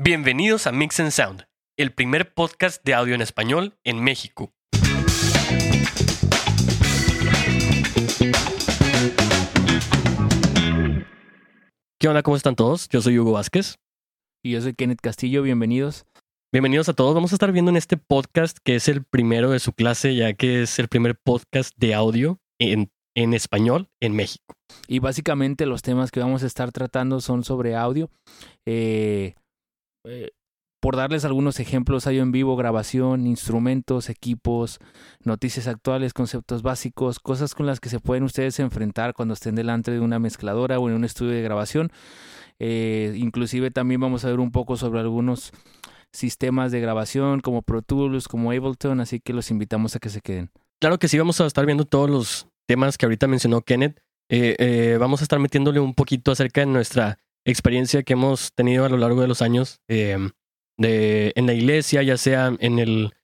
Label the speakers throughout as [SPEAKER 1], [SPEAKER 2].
[SPEAKER 1] Bienvenidos a Mix and Sound, el primer podcast de audio en español en México. ¿Qué onda? ¿Cómo están todos? Yo soy Hugo Vázquez.
[SPEAKER 2] Y yo soy Kenneth Castillo, bienvenidos.
[SPEAKER 1] Bienvenidos a todos. Vamos a estar viendo en este podcast que es el primero de su clase, ya que es el primer podcast de audio en, en español en México.
[SPEAKER 2] Y básicamente los temas que vamos a estar tratando son sobre audio. Eh, eh, por darles algunos ejemplos, audio en vivo, grabación, instrumentos, equipos, noticias actuales, conceptos básicos, cosas con las que se pueden ustedes enfrentar cuando estén delante de una mezcladora o en un estudio de grabación. Eh, inclusive también vamos a ver un poco sobre algunos sistemas de grabación como Pro Tools, como Ableton, así que los invitamos a que se queden.
[SPEAKER 1] Claro que sí, vamos a estar viendo todos los temas que ahorita mencionó Kenneth. Eh, eh, vamos a estar metiéndole un poquito acerca de nuestra experiencia que hemos tenido a lo largo de los años eh, de, en la iglesia, ya sea en el,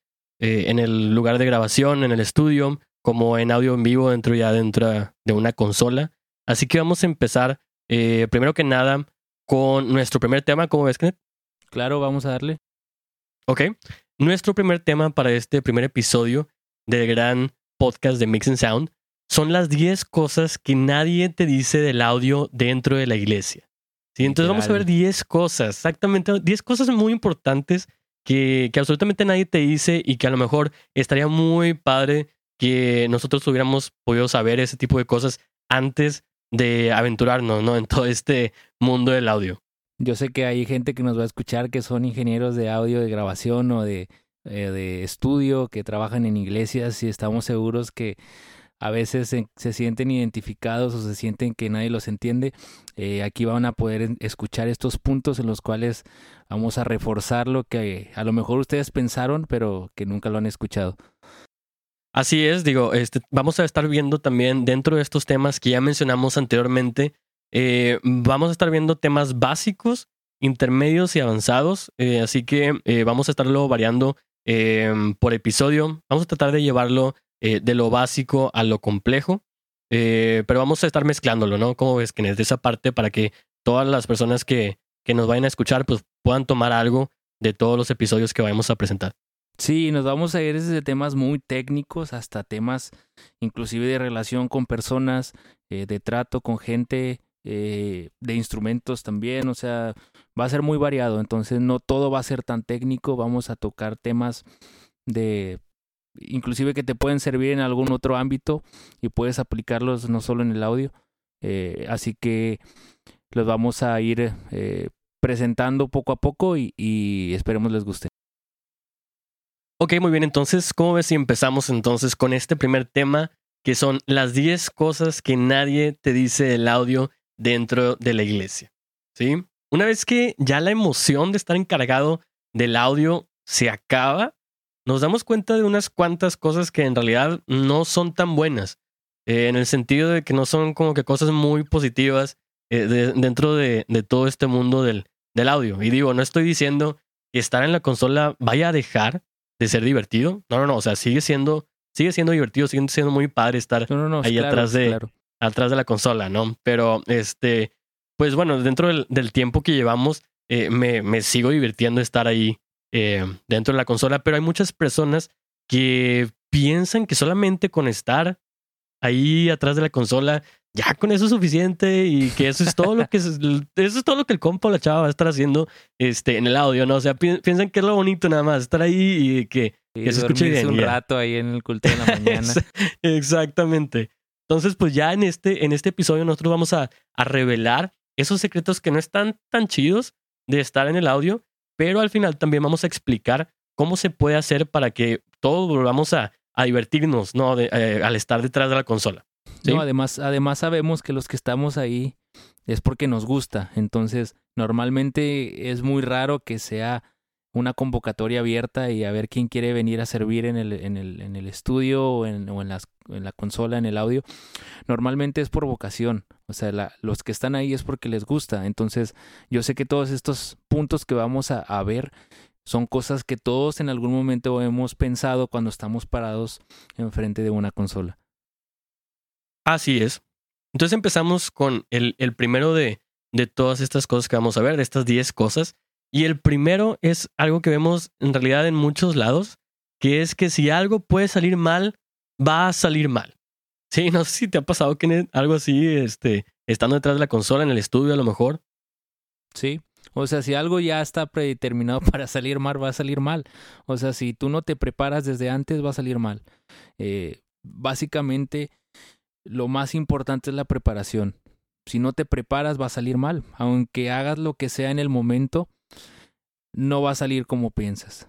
[SPEAKER 1] eh, en el lugar de grabación, en el estudio, como en audio en vivo dentro ya dentro de una consola. Así que vamos a empezar, eh, primero que nada, con nuestro primer tema. ¿Cómo ves, Kenneth?
[SPEAKER 2] Claro, vamos a darle.
[SPEAKER 1] Ok. Nuestro primer tema para este primer episodio del gran podcast de Mix and Sound son las 10 cosas que nadie te dice del audio dentro de la iglesia. Sí, entonces vamos a ver 10 cosas, exactamente, 10 cosas muy importantes que, que absolutamente nadie te dice y que a lo mejor estaría muy padre que nosotros hubiéramos podido saber ese tipo de cosas antes de aventurarnos, ¿no? En todo este mundo del audio.
[SPEAKER 2] Yo sé que hay gente que nos va a escuchar que son ingenieros de audio, de grabación o de, eh, de estudio, que trabajan en iglesias y estamos seguros que a veces se, sienten identificados o se sienten que nadie los entiende. Eh, aquí van a poder escuchar estos puntos en los cuales vamos a reforzar lo que a lo mejor ustedes pensaron, pero que nunca lo han escuchado.
[SPEAKER 1] Así es, digo, este, vamos a estar viendo también dentro de estos temas que ya mencionamos anteriormente, eh, vamos a estar viendo temas básicos, intermedios y avanzados, eh, así que vamos a estarlo variando por episodio, vamos a tratar de llevarlo eh, de lo básico a lo complejo, pero vamos a estar mezclándolo, ¿no? Como ves, que de esa parte para que todas las personas que, que nos vayan a escuchar pues puedan tomar algo de todos los episodios que vayamos a presentar.
[SPEAKER 2] Sí, nos vamos a ir desde temas muy técnicos hasta temas inclusive de relación con personas, eh, de trato con gente, eh, de instrumentos también, o sea, va a ser muy variado, entonces no todo va a ser tan técnico, vamos a tocar temas de inclusive que te pueden servir en algún otro ámbito y puedes aplicarlos no solo en el audio, eh, así que los vamos a ir eh, presentando poco a poco y, esperemos les guste.
[SPEAKER 1] Ok, muy bien, entonces, ¿cómo ves si empezamos entonces con este primer tema, que son las 10 cosas que nadie te dice del audio dentro de la iglesia? ¿Sí? Una vez que ya la emoción de estar encargado del audio se acaba, nos damos cuenta de unas cuantas cosas que en realidad no son tan buenas, eh, en el sentido de que no son como que cosas muy positivas eh, de- dentro de, de todo este mundo del, del audio. Y digo, no estoy diciendo que estar en la consola vaya a dejar de ser divertido. No, no, no. O sea, sigue siendo, sigue siendo divertido, sigue siendo muy padre estar
[SPEAKER 2] No, no, no,
[SPEAKER 1] Ahí
[SPEAKER 2] claro,
[SPEAKER 1] atrás de-
[SPEAKER 2] claro.
[SPEAKER 1] atrás de la consola, ¿no? Pero este, pues bueno, dentro del, del tiempo que llevamos, eh, me, me sigo divirtiendo estar ahí eh, dentro de la consola, pero hay muchas personas que piensan que solamente con estar ahí atrás de la consola, ya con eso es suficiente y que eso es todo lo que es, eso es todo lo que el compa o la chava va a estar haciendo este, en el audio, ¿no? O sea, pi- piensan que es lo bonito nada más, estar ahí y que
[SPEAKER 2] Y
[SPEAKER 1] que se escuche bien,
[SPEAKER 2] un
[SPEAKER 1] ya.
[SPEAKER 2] rato ahí en el culto de la mañana.
[SPEAKER 1] Ex- Exactamente. Entonces, pues ya en este, en este episodio nosotros vamos a, a revelar esos secretos que no están tan chidos de estar en el audio, pero al final también vamos a explicar cómo se puede hacer para que todos volvamos a, a divertirnos, ¿no? De- eh, al estar detrás de la consola. ¿sí?
[SPEAKER 2] No, además, además sabemos que los que estamos ahí es porque nos gusta. Entonces, normalmente es muy raro que sea una convocatoria abierta y a ver quién quiere venir a servir en el, en el, en el estudio o, en, en, la consola, en el audio. Normalmente es por vocación. O sea, los que están ahí es porque les gusta. Entonces, yo sé que todos estos puntos que vamos a, a ver son cosas que todos en algún momento hemos pensado cuando estamos parados enfrente de una consola.
[SPEAKER 1] Así es. Entonces empezamos con el, el primero de, de todas estas cosas que vamos a ver, de estas 10 cosas. Y el primero es algo que vemos en realidad en muchos lados, que es que si algo puede salir mal, va a salir mal. Sí, no sé si te ha pasado que algo así, este, estando detrás de la consola en el estudio a lo mejor.
[SPEAKER 2] Sí, o sea, si algo ya está predeterminado para salir mal, va a salir mal. O sea, si tú no te preparas desde antes, va a salir mal. Eh, básicamente, lo más importante es la preparación. Si no te preparas, va a salir mal. Aunque hagas lo que sea en el momento, no va a salir como piensas.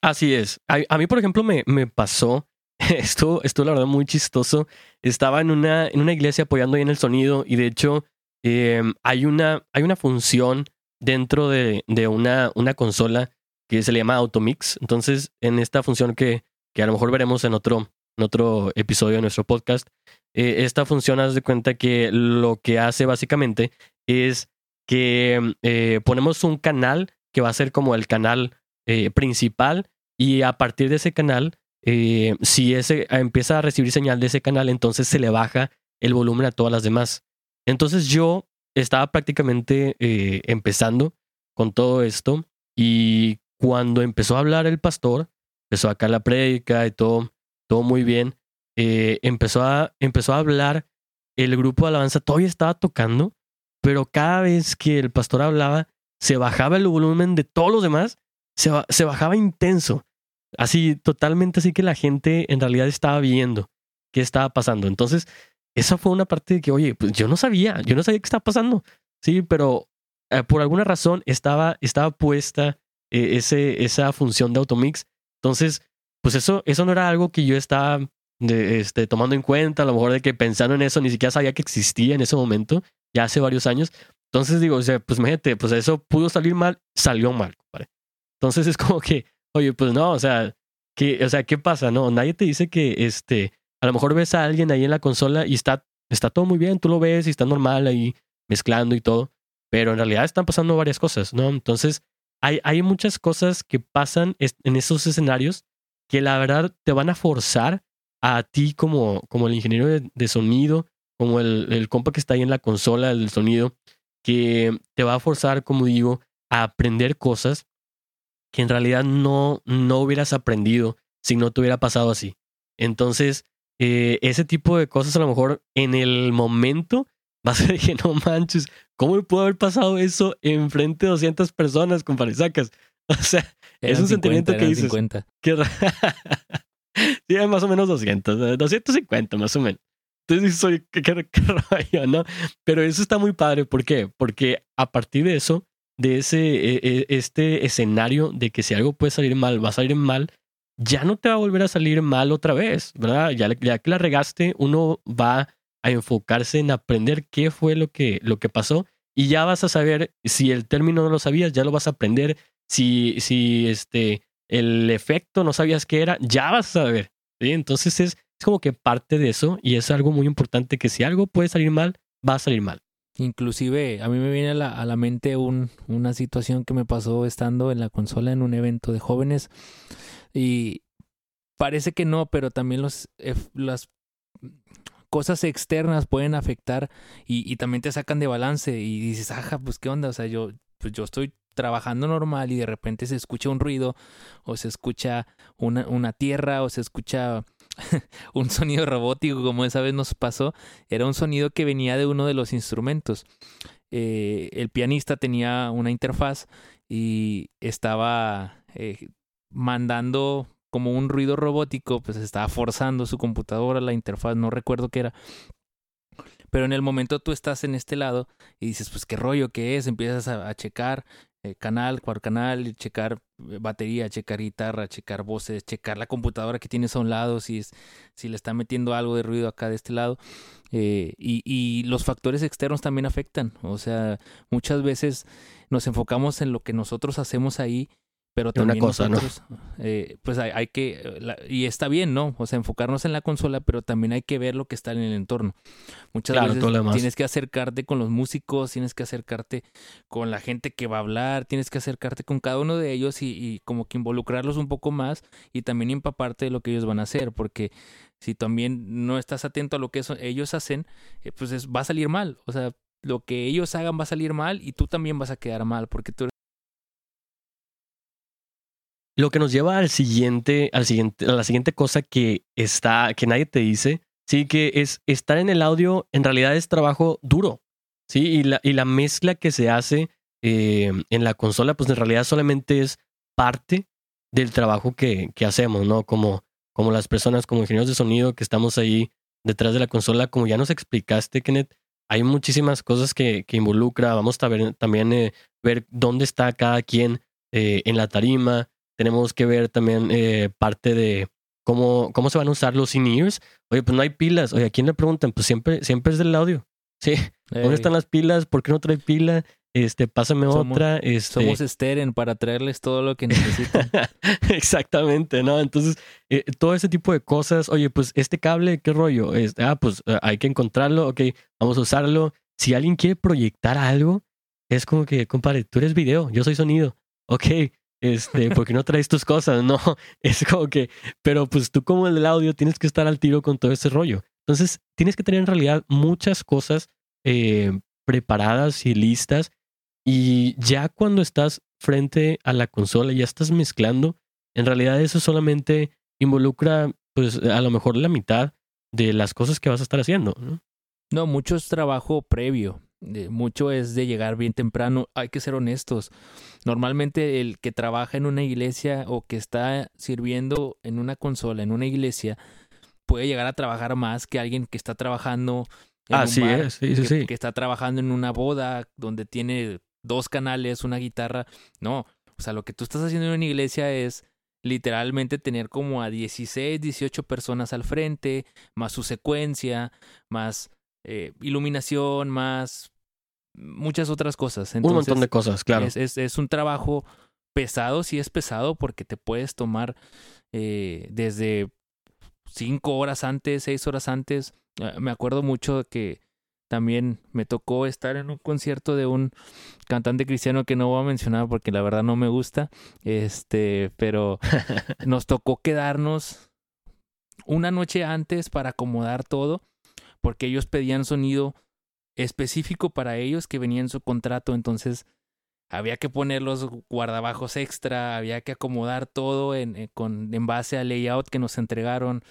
[SPEAKER 1] Así es. A, mí, por ejemplo, me, me pasó, esto, esto la verdad muy chistoso. Estaba en una, en una iglesia apoyando ahí en el sonido y de hecho em, hay, una, hay una función dentro de, de una, una consola que se le llama Automix. Entonces, en esta función que, que a lo mejor veremos en otro, en otro episodio de nuestro podcast, eh, esta función haz de cuenta que lo que hace básicamente es que eh, ponemos un canal que va a ser como el canal eh, principal y a partir de ese canal, si ese empieza a recibir señal de ese canal, entonces se le baja el volumen a todas las demás. Entonces yo estaba prácticamente empezando con todo esto y cuando empezó a hablar el pastor, empezó acá la prédica y todo, todo muy bien. Eh, empezó, empezó a hablar, el grupo de alabanza todavía estaba tocando, pero cada vez que el pastor hablaba, se bajaba el volumen de todos los demás, se, se bajaba intenso. Así, totalmente así que la gente en realidad estaba viendo qué estaba pasando. Entonces, esa fue una parte de que, oye, pues yo no sabía, yo no sabía qué estaba pasando. Sí, pero eh, por alguna razón estaba, estaba puesta eh, ese, esa función de Automix. Entonces, pues eso, eso no era algo que yo estaba este, tomando en cuenta, a lo mejor de que pensando en eso, ni siquiera sabía que existía en ese momento, ya hace varios años. Entonces digo, o sea, pues imagínate, pues eso pudo salir mal, salió mal, Entonces es como que, oye, pues no, o sea, ¿qué, o sea, ¿qué pasa? No, nadie te dice que, este, a lo mejor ves a alguien ahí en la consola y está, está todo muy bien, tú lo ves y está normal ahí mezclando y todo, pero en realidad están pasando varias cosas, ¿no? Entonces, hay, hay muchas cosas que pasan en esos escenarios que la verdad te van a forzar a ti como, como el ingeniero de, sonido, como el, el, compa que está ahí en la consola del sonido, que te va a forzar, como digo, a aprender cosas que en realidad no, no hubieras aprendido si no te hubiera pasado así. Entonces, eh, ese tipo de cosas a lo mejor en el momento vas a decir, no manches, ¿cómo me pudo haber pasado eso enfrente de 200 personas, compadre? Sacas. O sea, es un sentimiento que dices. 50. Que... sí, más o menos 200, 250 más o menos. Entonces soy, ¿qué, qué, no? Pero eso está muy padre. ¿Por qué? Porque a partir de eso, de ese, e, e, este escenario de que si algo puede salir mal, va a salir mal, ya no te va a volver a salir mal otra vez, ¿verdad? Ya, que la regaste, uno va a enfocarse en aprender qué fue lo que, lo que pasó y ya vas a saber si el término no lo sabías, ya lo vas a aprender, si, si este, el efecto no sabías qué era, ya vas a saber. Entonces es, es como que parte de eso y es algo muy importante que si algo puede salir mal, va a salir mal.
[SPEAKER 2] Inclusive a mí me viene a la, a la mente un, una situación que me pasó estando en la consola en un evento de jóvenes y parece que no, pero también los, las cosas externas pueden afectar y, y, también te sacan de balance y dices, ajá, pues qué onda, o sea, yo, pues yo estoy trabajando normal y de repente se escucha un ruido o se escucha una, una tierra o se escucha un sonido robótico como esa vez nos pasó, era un sonido que venía de uno de los instrumentos. Eh, el pianista tenía una interfaz y estaba eh, mandando como un ruido robótico, pues estaba forzando su computadora, la interfaz, no recuerdo qué era, pero en el momento tú estás en este lado y dices, pues qué rollo, qué es, empiezas a, checar eh, canal por canal, checar eh, batería, checar guitarra, checar voces, checar la computadora que tienes a un lado, si, es, si le está metiendo algo de ruido acá de este lado. Eh, y, y los factores externos también afectan. O sea, muchas veces nos enfocamos en lo que nosotros hacemos ahí pero también
[SPEAKER 1] una cosa,
[SPEAKER 2] nosotros, eh, pues hay, hay que, eh, y está bien, ¿no? O sea, enfocarnos en la consola, pero también hay que ver lo que está en el entorno. Muchas veces tienes que acercarte con los músicos, tienes que acercarte con la gente que va a hablar, tienes que acercarte con cada uno de ellos y, como que involucrarlos un poco más y también empaparte de lo que ellos van a hacer, porque si también no estás atento a lo que ellos hacen, eh, pues va a salir mal. O sea, lo que ellos hagan va a salir mal y tú también vas a quedar mal, porque tú
[SPEAKER 1] lo que nos lleva al siguiente, al siguiente, a la siguiente cosa que está, que nadie te dice, sí, que es estar en el audio, en realidad es trabajo duro, sí, y la, y la mezcla que se hace eh, en la consola, pues en realidad solamente es parte del trabajo que, que hacemos, ¿no? Como, como las personas, como ingenieros de sonido que estamos ahí detrás de la consola, como ya nos explicaste, Kenneth, hay muchísimas cosas que, que involucra. Vamos a ver también eh, ver dónde está cada quien eh, en la tarima. Tenemos que ver también eh, parte de cómo, cómo se van a usar los in-ears. Oye, pues no hay pilas. Oye, ¿a quién le preguntan? Pues siempre, siempre es del audio. Sí. ¿Dónde están las pilas? ¿Por qué no trae pila? Este, pásame otra. Este...
[SPEAKER 2] Somos Steren para traerles todo lo que necesitan.
[SPEAKER 1] Exactamente, ¿no? Entonces, eh, todo ese tipo de cosas. Oye, pues este cable, ¿qué rollo? Este, ah, pues eh, hay que encontrarlo. Ok, vamos a usarlo. Si alguien quiere proyectar algo, es como que, compadre, tú eres video, yo soy sonido. Ok, este, porque no traes tus cosas? No, es como que, pero pues tú como el del audio tienes que estar al tiro con todo ese rollo. Entonces, tienes que tener en realidad muchas cosas eh, preparadas y listas y ya cuando estás frente a la consola, ya estás mezclando, en realidad eso solamente involucra, pues, a lo mejor la mitad de las cosas que vas a estar haciendo. No,
[SPEAKER 2] no mucho es trabajo previo. Mucho es de llegar bien temprano. Hay que ser honestos. Normalmente el que trabaja en una iglesia o que está sirviendo en una consola, en una iglesia, puede llegar a trabajar más que alguien que está trabajando
[SPEAKER 1] en Así un es, sí, sí,
[SPEAKER 2] sí. que está trabajando en una boda donde tiene dos canales, una guitarra. No, o sea, lo que tú estás haciendo en una iglesia es literalmente tener como a 16, 18 personas al frente, más su secuencia, más eh, iluminación, más muchas otras cosas.
[SPEAKER 1] un montón de cosas, claro.
[SPEAKER 2] Es, es, es, un trabajo pesado, sí es pesado porque te puedes tomar eh, desde cinco horas antes, seis horas antes. Ah, me acuerdo mucho que también me tocó estar en un concierto de un cantante cristiano que no voy a mencionar porque la verdad no me gusta. Este, pero nos tocó quedarnos una noche antes para acomodar todo porque ellos pedían sonido específico para ellos que venía en su contrato, entonces había que poner los guardabajos extra, había que acomodar todo en, eh, con, en base al layout que nos entregaron.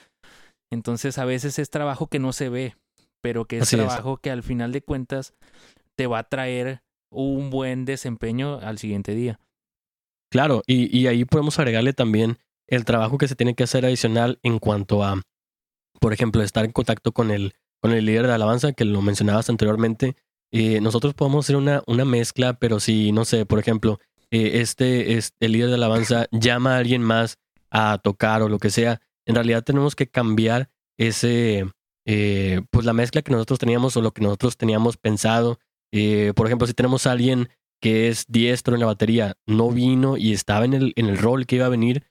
[SPEAKER 2] Entonces a veces es trabajo que no se ve, pero que es trabajo que al final de cuentas te va a traer un buen desempeño al siguiente día.
[SPEAKER 1] Claro, y, y ahí podemos agregarle también el trabajo que se tiene que hacer adicional en cuanto a, por ejemplo, estar en contacto con el, con el líder de alabanza, que lo mencionabas anteriormente. Eh, nosotros podemos hacer una, una mezcla, pero si, no sé, por ejemplo, eh, este, es el líder de alabanza llama a alguien más a tocar o lo que sea, en realidad tenemos que cambiar ese, eh, pues la mezcla que nosotros teníamos o lo que nosotros teníamos pensado. Por ejemplo, si tenemos a alguien que es diestro en la batería, no vino y estaba en el, en el rol que iba a venir,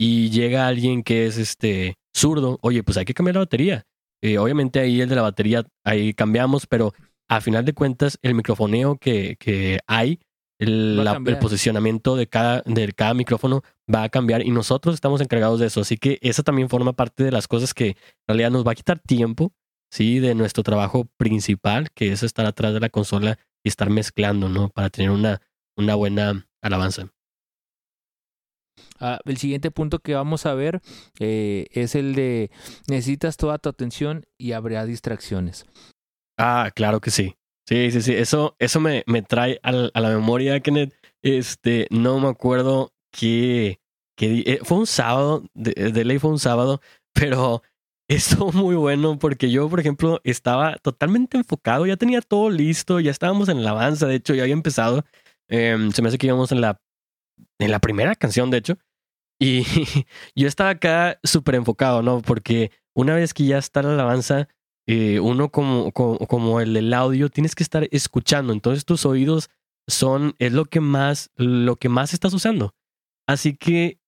[SPEAKER 1] y llega alguien que es este zurdo, oye, pues hay que cambiar la batería. Eh, obviamente ahí el de la batería, ahí cambiamos, pero a final de cuentas el microfoneo que, que hay el, el, posicionamiento de cada, de cada micrófono va a cambiar y nosotros estamos encargados de eso. Así que eso también forma parte de las cosas que en realidad nos va a quitar tiempo, ¿sí? De nuestro trabajo principal, que es estar atrás de la consola y estar mezclando, ¿no? Para tener una, una buena alabanza.
[SPEAKER 2] Ah, el siguiente punto que vamos a ver eh, es el de necesitas toda tu atención y habrá distracciones.
[SPEAKER 1] Ah, claro que sí. Sí, sí, sí. Eso, eso me, me trae a la, memoria, Kenneth. Este, no me acuerdo qué. eh, fue un sábado, de, ley fue un sábado, pero estuvo muy bueno porque yo, por ejemplo, estaba totalmente enfocado, ya tenía todo listo, ya estábamos en la avanza, de hecho, ya había empezado. Em, se me hace que íbamos en la, en la primera canción, de hecho. Y yo estaba acá súper enfocado, ¿no? Porque una vez que ya está la alabanza, eh, uno como, como, el del audio, tienes que estar escuchando. Entonces tus oídos son, es lo que más, lo que más estás usando. Así que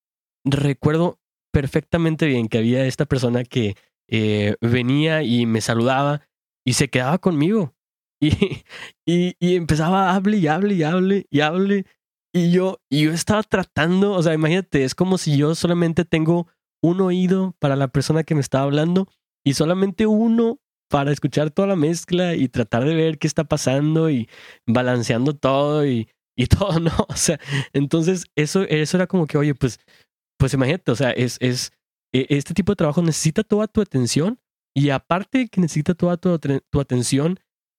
[SPEAKER 1] recuerdo perfectamente bien que había esta persona que eh, venía y me saludaba y se quedaba conmigo. Y, y, y, empezaba a hable y hable y hable y hable. Y yo, y yo estaba tratando, o sea, imagínate, es como si yo solamente tengo un oído para la persona que me está hablando y solamente uno para escuchar toda la mezcla y tratar de ver qué está pasando y balanceando todo y, y todo, ¿no? O sea, entonces eso, eso era como que, oye, pues pues imagínate, o sea, es, es, e, este tipo de trabajo necesita toda tu atención y aparte que necesita toda tu, tu atención,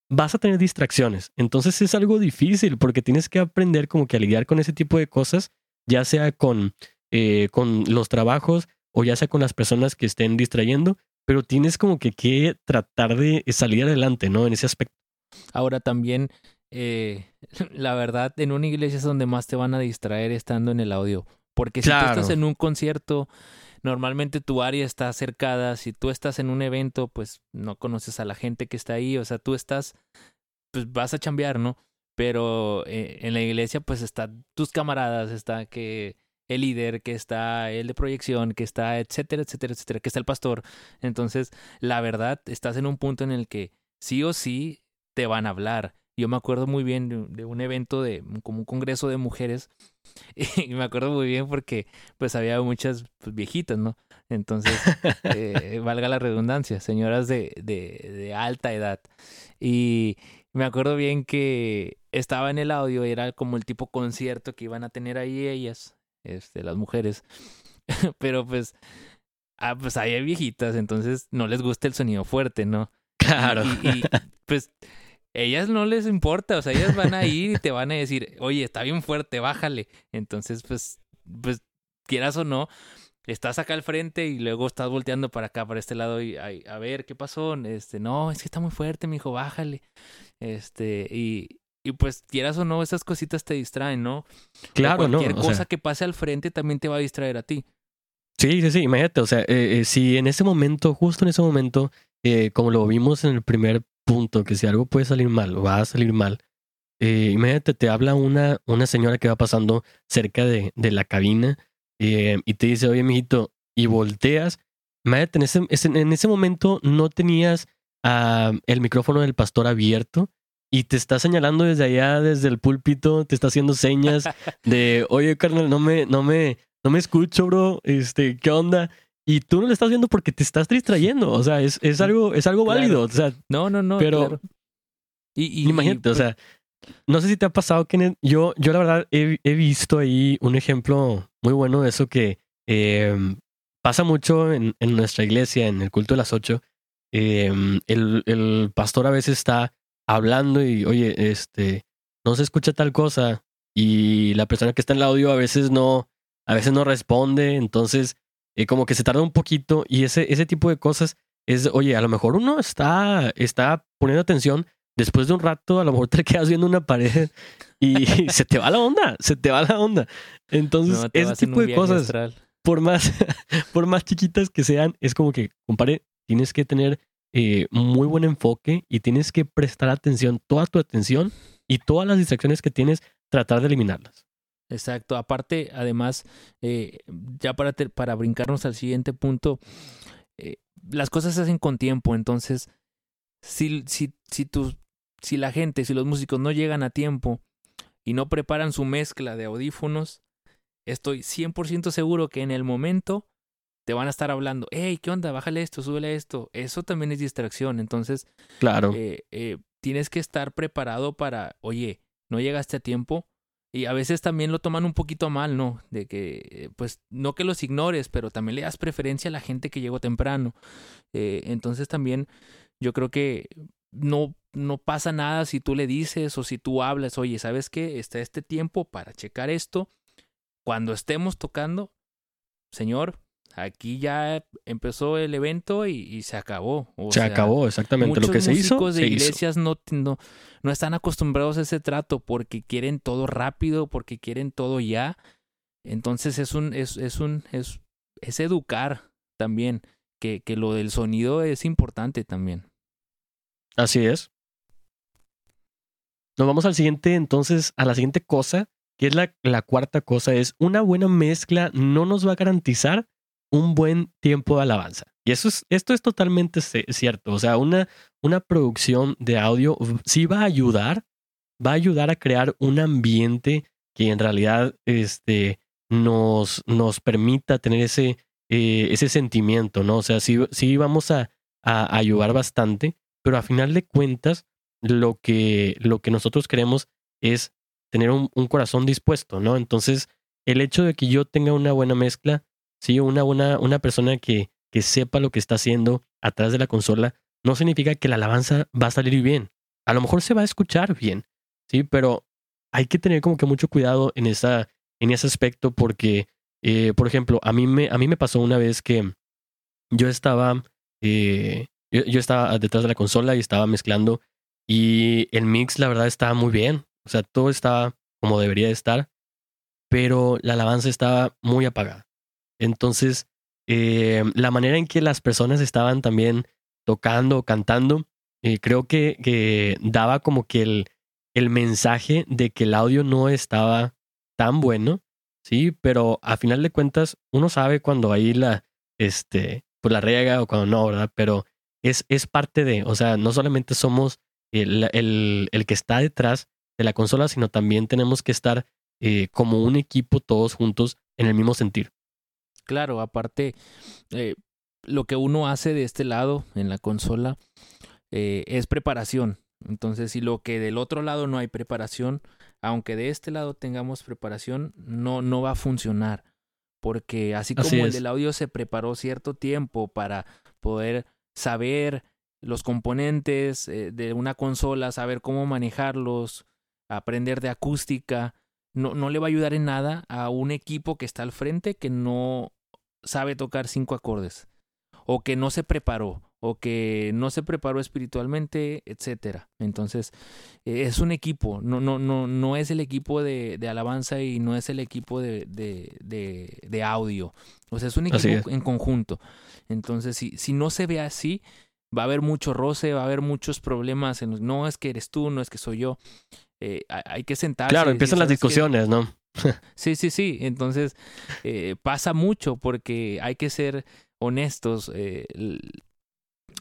[SPEAKER 1] vas a tener distracciones. Entonces es algo difícil porque tienes que aprender como que a lidiar con ese tipo de cosas, ya sea con, eh, con los trabajos o ya sea con las personas que estén distrayendo, pero tienes como que, que tratar de salir adelante, ¿no? En ese aspecto.
[SPEAKER 2] Ahora también, eh, la verdad, en una iglesia es donde más te van a distraer estando en el audio. Porque si tú estás en un concierto, normalmente tu área está cercada. Si tú estás en un evento, pues no conoces a la gente que está ahí. O sea, tú estás, pues vas a chambear, ¿no? Pero eh, en la iglesia, pues están tus camaradas, está que el líder, que está el de proyección, que está, etcétera, etcétera, etcétera, que está el pastor. Entonces, la verdad, estás en un punto en el que sí o sí te van a hablar. Yo me acuerdo muy bien de, un evento de como un congreso de mujeres y me acuerdo muy bien porque pues había muchas pues, viejitas, ¿no? Entonces, eh, valga la redundancia, señoras de, de, de alta edad. Y me acuerdo bien que estaba en el audio, era como el tipo concierto que iban a tener ahí ellas, este, las mujeres. Pero pues, ah, pues hay viejitas, entonces no les gusta el sonido fuerte, ¿no?
[SPEAKER 1] Claro.
[SPEAKER 2] y pues ellas no les importa, o sea, ellas van a ir y te van a decir, oye, está bien fuerte, bájale. Entonces, pues, pues, quieras o no, estás acá al frente y luego estás volteando para acá, para este lado y a, ver qué pasó. Este, no, es que está muy fuerte, mi hijo, bájale. Este, y, y pues quieras o no, esas cositas te distraen, ¿no?
[SPEAKER 1] Claro,
[SPEAKER 2] no. Cualquier cosa que pase al frente también te va a distraer a ti.
[SPEAKER 1] Sí, sí, sí, imagínate, o sea, eh, eh, si en ese momento, justo en ese momento, eh, como lo vimos en el primer punto, que si algo puede salir mal va a salir mal, eh, imagínate, te habla una, una señora que va pasando cerca de, de la cabina eh, y te dice, oye, mijito, y volteas. Imagínate, en ese, en ese momento no tenías uh, el micrófono del pastor abierto y te está señalando desde allá, desde el púlpito, te está haciendo señas de, oye, carnal, no me, no me, no me escucho, bro, este, ¿qué onda? Y tú no lo estás viendo porque te estás distrayendo. O sea, es, es algo, es algo válido. O sea,
[SPEAKER 2] no, no, no.
[SPEAKER 1] Pero y, imagínate, o sea, no sé si te ha pasado que yo, yo la verdad he, he, visto ahí un ejemplo muy bueno de eso que eh, pasa mucho en, en, nuestra iglesia, en el culto de las ocho. Eh, el, el pastor a veces está hablando y, oye, este, no se escucha tal cosa y la persona que está en el audio a veces no, a veces no responde, entonces eh, como que se tarda un poquito y ese, ese tipo de cosas es, oye, a lo mejor uno está, está poniendo atención, después de un rato a lo mejor te quedas viendo una pared y se te va la onda, se te va la onda. Entonces, ese tipo de cosas, por más, por más chiquitas que sean, es como que, compare, tienes que tener eh, muy buen enfoque y tienes que prestar atención, toda tu atención y todas las distracciones que tienes, tratar de eliminarlas.
[SPEAKER 2] Exacto. Aparte, además, eh, ya para, para brincarnos al siguiente punto, eh, las cosas se hacen con tiempo. Entonces, si, si, si, tu, si la gente, si los músicos no llegan a tiempo y no preparan su mezcla de audífonos, estoy 100% seguro que en el momento te van a estar hablando, hey, ¿qué onda? Bájale esto, súbele esto. Eso también es distracción. Entonces,
[SPEAKER 1] claro.
[SPEAKER 2] Eh, tienes que estar preparado para, oye, no llegaste a tiempo, y a veces también lo toman un poquito mal, ¿no? De que, pues, no que los ignores, pero también le das preferencia a la gente que llegó temprano. Eh, entonces también yo creo que no, no pasa nada si tú le dices o si tú hablas, oye, ¿sabes qué? Está este tiempo para checar esto. Cuando estemos tocando, señor, aquí ya empezó el evento y, se acabó.
[SPEAKER 1] se acabó, exactamente. Lo que se hizo.
[SPEAKER 2] Los de iglesias No, no, no, están acostumbrados a ese trato porque quieren todo rápido, porque quieren todo ya. Entonces es un, es, es un, es, es educar también, que, que lo del sonido es importante también.
[SPEAKER 1] Así es. Nos vamos al siguiente, entonces, a la siguiente cosa, que es la, la cuarta cosa, es una buena mezcla no nos va a garantizar un buen tiempo de alabanza. Y eso es, esto es totalmente cierto. O sea, una, una producción de audio sí va a ayudar, va a ayudar a crear un ambiente que en realidad este, nos, nos permita tener ese, eh, ese sentimiento, ¿no? O sea, sí, sí vamos a, a, ayudar bastante, pero a final de cuentas, lo que, lo que nosotros queremos es tener un, un corazón dispuesto, ¿no? Entonces, el hecho de que yo tenga una buena mezcla ¿sí? Una, una, una persona que, que sepa lo que está haciendo atrás de la consola, no significa que la alabanza va a salir bien. A lo mejor se va a escuchar bien, ¿sí? Pero hay que tener como que mucho cuidado en, esa, en ese aspecto porque, eh, por ejemplo, a mí, me, a mí me pasó una vez que yo estaba, eh, yo, estaba detrás de la consola y estaba mezclando y el mix, la verdad, estaba muy bien. O sea, todo estaba como debería de estar, pero la alabanza estaba muy apagada. Entonces, eh, la manera en que las personas estaban también tocando, cantando, eh, creo que, que, daba como que el, el mensaje de que el audio no estaba tan bueno, sí, pero a final de cuentas uno sabe cuando ahí la, este, pues la o cuando no, ¿verdad? Pero es, es parte de, o sea, no solamente somos el, el, el que está detrás de la consola, sino también tenemos que estar eh, como un equipo todos juntos en el mismo sentir.
[SPEAKER 2] Claro, aparte, eh, lo que uno hace de este lado en la consola eh, es preparación. Entonces, si lo que del otro lado no hay preparación, aunque de este lado tengamos preparación, no, no va a funcionar. Porque así como el del audio se preparó cierto tiempo para poder saber los componentes eh, de una consola, saber cómo manejarlos, aprender de acústica, no, no le va a ayudar en nada a un equipo que está al frente que no sabe tocar cinco acordes o que no se preparó o que no se preparó espiritualmente, etcétera. Entonces, eh, es un equipo, no, no, no, no es el equipo de, de alabanza y no es el equipo de, de, de, audio. O sea, es un equipo en conjunto. Entonces, si, si no se ve así, va a haber mucho roce, va a haber muchos problemas. En, no es que eres tú, no es que soy yo. Eh, hay que sentarse.
[SPEAKER 1] Claro, empiezan las discusiones, ¿no?
[SPEAKER 2] sí, sí, sí. Entonces, eh, pasa mucho porque hay que ser honestos. Eh,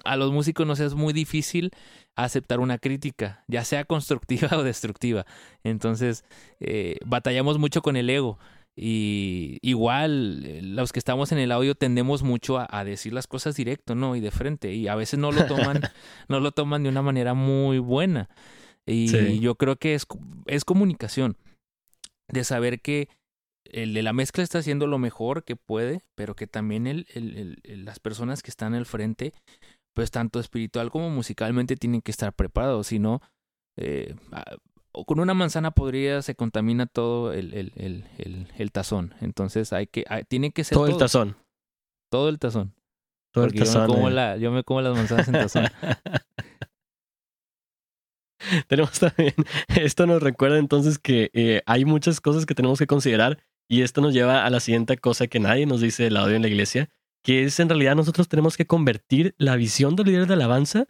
[SPEAKER 2] a los músicos nos es muy difícil aceptar una crítica, ya sea constructiva o destructiva. Entonces, eh, batallamos mucho con el ego. Y igual, eh, los que estamos en el audio tendemos mucho a, decir las cosas directo, ¿no? Y de frente. Y a veces no lo toman, no lo toman de una manera muy buena. Y yo creo que es, es comunicación. De saber que el de la mezcla está haciendo lo mejor que puede, pero que también el, el, las personas que están al frente, pues tanto espiritual como musicalmente tienen que estar preparados, si no, eh, ah, con una manzana podría se contamina todo el, el, el tazón. Entonces hay que, tiene que ser
[SPEAKER 1] todo, el tazón.
[SPEAKER 2] Todo el tazón.
[SPEAKER 1] Todo el tazón.
[SPEAKER 2] Yo me, como eh. la, yo me como las manzanas en tazón.
[SPEAKER 1] tenemos también, esto nos recuerda entonces que eh, hay muchas cosas que tenemos que considerar y esto nos lleva a la siguiente cosa que nadie nos dice del audio en la iglesia, que es en realidad nosotros tenemos que convertir la visión del líder de alabanza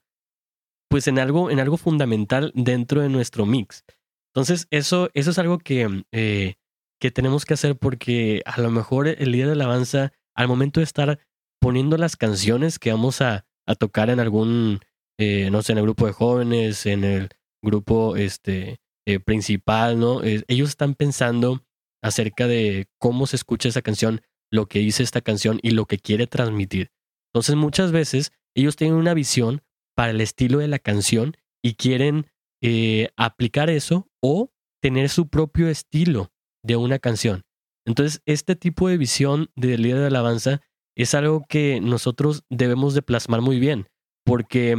[SPEAKER 1] pues en algo, en algo fundamental dentro de nuestro mix. Entonces, eso, eso es algo que, eh, que tenemos que hacer porque a lo mejor el líder de alabanza, al momento de estar poniendo las canciones que vamos a, a tocar en algún, eh, no sé, en el grupo de jóvenes, en el grupo este, eh, principal, ¿no? ellos están pensando acerca de cómo se escucha esa canción, lo que dice esta canción y lo que quiere transmitir. Entonces muchas veces ellos tienen una visión para el estilo de la canción y quieren eh, aplicar eso o tener su propio estilo de una canción. Entonces este tipo de visión del líder de alabanza es algo que nosotros debemos de plasmar muy bien, porque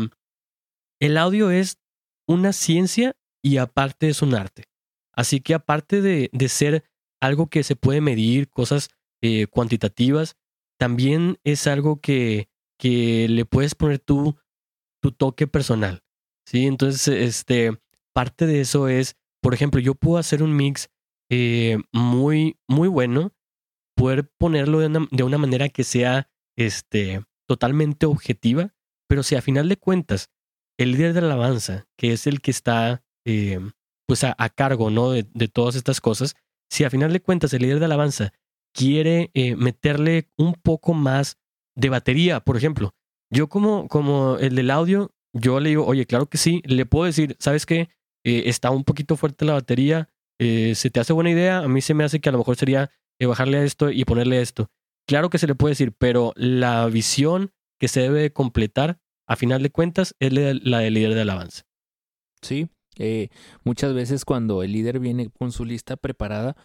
[SPEAKER 1] el audio es una ciencia y aparte es un arte. Así que aparte de, de ser algo que se puede medir, cosas eh, cuantitativas, también es algo que, que le puedes poner tú tu toque personal. ¿sí? Entonces, este, parte de eso es, por ejemplo, yo puedo hacer un mix eh, muy, muy bueno, poder ponerlo de una, de una, manera que sea este, totalmente objetiva, pero si a final de cuentas el líder de la alabanza, que es el que está eh, pues a, cargo ¿no? de, de, todas estas cosas, si a final de cuentas el líder de alabanza quiere eh, meterle un poco más de batería, por ejemplo, yo como, como el del audio, yo le digo, oye, claro que sí, le puedo decir, ¿sabes qué? Eh, está un poquito fuerte la batería, ¿se te hace buena idea? A mí se me hace que a lo mejor sería bajarle a esto y ponerle esto. Claro que se le puede decir, pero la visión que se debe completar, a final de cuentas, es la del líder de alabanza.
[SPEAKER 2] Sí, eh, muchas veces cuando el líder viene con su lista preparada,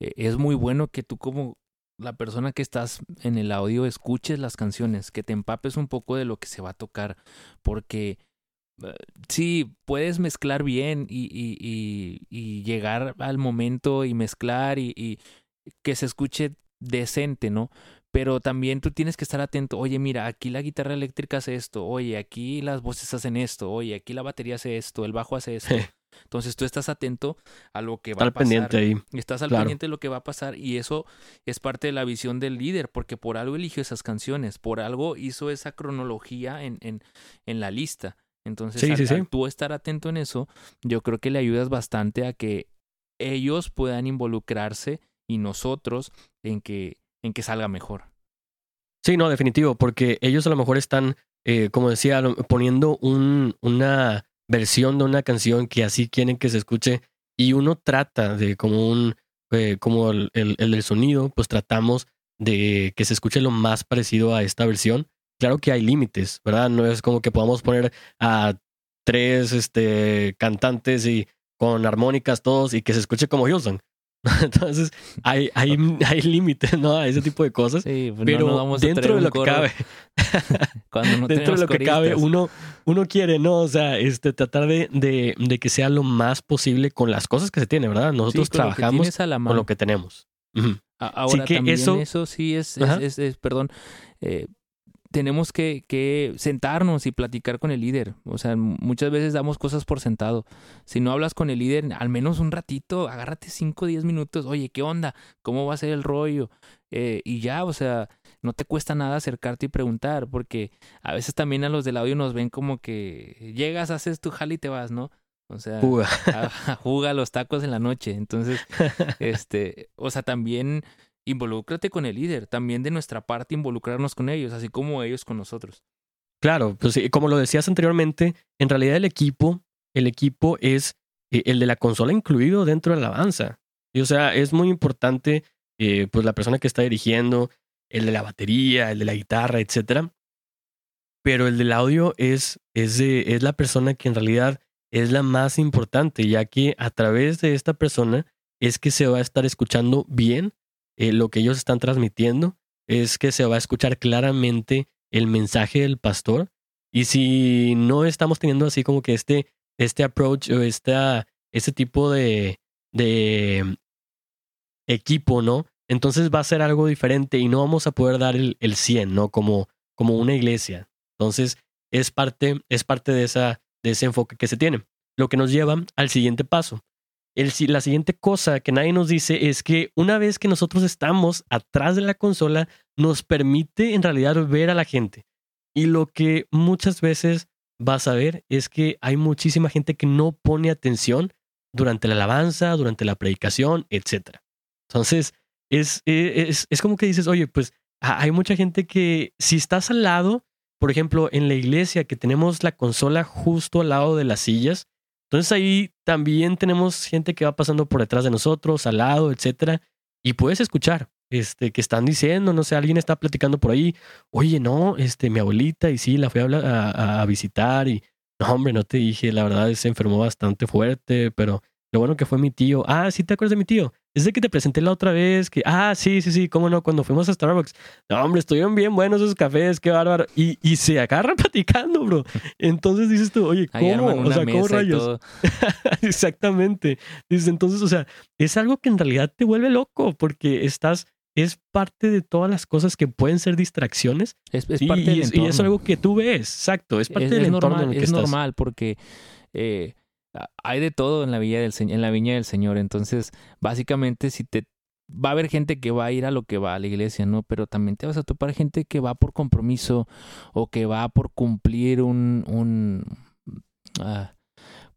[SPEAKER 2] eh, es muy bueno que tú como la persona que estás en el audio escuches las canciones, que te empapes un poco de lo que se va a tocar, porque eh, sí, puedes mezclar bien y, y, llegar al momento y mezclar y que se escuche decente, ¿no? Pero también tú tienes que estar atento. Oye, mira, aquí la guitarra eléctrica hace esto. Oye, aquí las voces hacen esto. Oye, aquí la batería hace esto. El bajo hace esto. Entonces tú estás atento a lo que va a pasar.
[SPEAKER 1] pendiente ahí.
[SPEAKER 2] Estás al
[SPEAKER 1] Claro.
[SPEAKER 2] pendiente de lo que va a pasar y eso es parte de la visión del líder, porque por algo eligió esas canciones, por algo hizo esa cronología en, en, en la lista. Entonces,
[SPEAKER 1] Sí,
[SPEAKER 2] al,
[SPEAKER 1] sí, sí.
[SPEAKER 2] al tú estar atento en eso, yo creo que le ayudas bastante a que ellos puedan involucrarse y nosotros en que, en que salga mejor.
[SPEAKER 1] Sí, no, definitivo, porque ellos a lo mejor están, eh, como decía, poniendo un, una versión de una canción que así quieren que se escuche y uno trata de como un, eh, como el, el, el sonido, pues tratamos de que se escuche lo más parecido a esta versión. Claro que hay límites, ¿verdad? No es como que podamos poner a tres este, cantantes y con armónicas todos y que se escuche como Hillsong. Entonces, hay, hay, hay límites, ¿no? A ese tipo de cosas.
[SPEAKER 2] Sí, pues
[SPEAKER 1] Pero
[SPEAKER 2] no vamos
[SPEAKER 1] dentro de lo que cabe,
[SPEAKER 2] cuando no
[SPEAKER 1] dentro de lo que cabe, uno, uno quiere, ¿no? O sea, este, tratar de, de, de que sea lo más posible con las cosas que se tiene, ¿verdad? Nosotros trabajamos con lo que tenemos.
[SPEAKER 2] Ahora
[SPEAKER 1] que
[SPEAKER 2] también
[SPEAKER 1] eso-
[SPEAKER 2] eso, sí es, es- es- perdón, eh, tenemos que, que sentarnos y platicar con el líder. O sea, muchas veces damos cosas por sentado. Si no hablas con el líder, al menos un ratito, agárrate 5 o 10 minutos. Oye, ¿qué onda? ¿Cómo va a ser el rollo? Eh, y ya, o sea, no te cuesta nada acercarte y preguntar, porque a veces también a los del audio nos ven como que llegas, haces tu jale y te vas, ¿no? O sea,
[SPEAKER 1] Juga.
[SPEAKER 2] a, a jugar los tacos en la noche. Entonces, este, o sea, también involúcrate con el líder, también de nuestra parte involucrarnos con ellos, así como ellos con nosotros.
[SPEAKER 1] Claro, pues sí, como lo decías anteriormente, en realidad el equipo, el equipo es eh, el de la consola incluido dentro de la alabanza. Y o sea, es muy importante, eh, pues la persona que está dirigiendo, el de la batería, el de la guitarra, etcétera. Pero el del audio es, es, de- es la persona que en realidad es la más importante, ya que a través de esta persona es que se va a estar escuchando bien eh, lo que ellos están transmitiendo, es que se va a escuchar claramente el mensaje del pastor. Y si no estamos teniendo así como que este, este approach o esta, este tipo de, de equipo, ¿no? Entonces va a ser algo diferente y no vamos a poder dar el, el 100, ¿no? Como, como una iglesia. Entonces es parte, es parte de, esa, de ese enfoque que se tiene. Lo que nos lleva al siguiente paso. La siguiente cosa que nadie nos dice es que una vez que nosotros estamos atrás de la consola, nos permite en realidad ver a la gente. Y lo que muchas veces vas a ver es que hay muchísima gente que no pone atención durante la alabanza, durante la predicación, etc. Entonces, es, es, es como que dices, oye, pues hay mucha gente que si estás al lado, por ejemplo, en la iglesia que tenemos la consola justo al lado de las sillas, entonces ahí también tenemos gente que va pasando por detrás de nosotros, al lado, etcétera, y puedes escuchar este que están diciendo, no sé, alguien está platicando por ahí, oye, no, este mi abuelita y sí la fui a, visitar y no, hombre, no te dije, la verdad se enfermó bastante fuerte, pero lo bueno que fue mi tío. Ah, sí te acuerdas de mi tío. Es de que te presenté la otra vez, que ah, sí, sí, sí, cómo no, cuando fuimos a Starbucks. No, hombre, estuvieron bien buenos esos cafés, qué bárbaro. Y, y se agarra platicando, bro. Entonces dices tú, oye, ¿cómo? O sea, ¿cómo rayos? Exactamente. Dices, entonces, o sea, es algo que en realidad te vuelve loco porque estás, es parte de todas las cosas que pueden ser distracciones
[SPEAKER 2] Es, es
[SPEAKER 1] y,
[SPEAKER 2] parte del
[SPEAKER 1] y es- y
[SPEAKER 2] entorno.
[SPEAKER 1] es algo que tú ves, exacto, es parte
[SPEAKER 2] es,
[SPEAKER 1] del
[SPEAKER 2] es
[SPEAKER 1] entorno
[SPEAKER 2] normal,
[SPEAKER 1] en el que
[SPEAKER 2] es
[SPEAKER 1] estás.
[SPEAKER 2] normal porque eh, hay de todo en la viña del Señor. Entonces, básicamente, si te va a haber gente que va a ir a lo que va a la iglesia, ¿no? Pero también te vas a topar gente que va por compromiso o que va por cumplir un, un ah,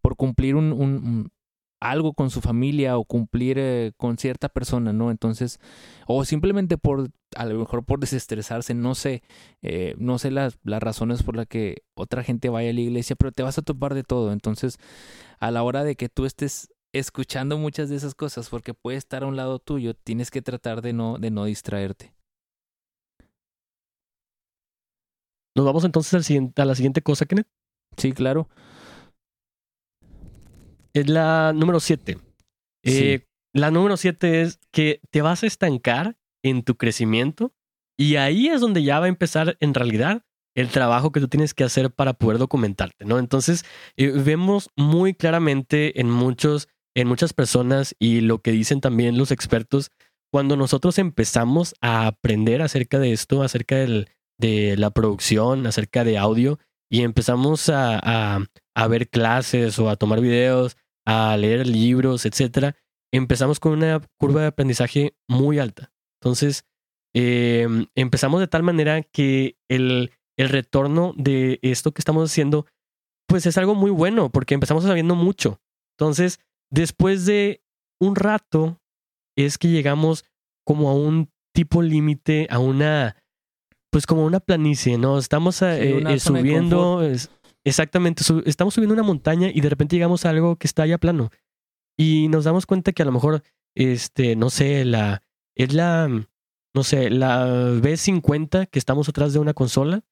[SPEAKER 2] por cumplir un- un- algo con su familia o cumplir eh, con cierta persona, ¿no? Entonces, o simplemente por, a lo mejor por desestresarse, no sé, eh, no sé las, las razones por las que otra gente vaya a la iglesia, pero te vas a topar de todo. Entonces, a la hora de que tú estés escuchando muchas de esas cosas, porque puede estar a un lado tuyo, tienes que tratar de no, de no distraerte.
[SPEAKER 1] Nos vamos entonces a la siguiente cosa, Kenneth.
[SPEAKER 2] Sí, claro.
[SPEAKER 1] Es la número 7.
[SPEAKER 2] Sí.
[SPEAKER 1] la número 7 es que te vas a estancar en tu crecimiento y ahí es donde ya va a empezar en realidad el trabajo que tú tienes que hacer para poder documentarte, ¿no? Entonces, eh, vemos muy claramente en muchos, en muchas personas y lo que dicen también los expertos, cuando nosotros empezamos a aprender acerca de esto, acerca del, de la producción, acerca de audio, y empezamos a, a, a ver clases o a tomar videos, a leer libros, etcétera, empezamos con una curva de aprendizaje muy alta. Entonces, eh, empezamos de tal manera que el, el retorno de esto que estamos haciendo, pues es algo muy bueno, porque empezamos sabiendo mucho. Entonces, después de un rato, es que llegamos como a un tipo límite, a una, pues como una planicie, ¿no? Estamos eh, eh, subiendo, exactamente, estamos subiendo una montaña y de repente llegamos a algo que está ya plano. Y nos damos cuenta que a lo mejor, este, no sé, la, es la, no sé, la B50 que estamos atrás de una consola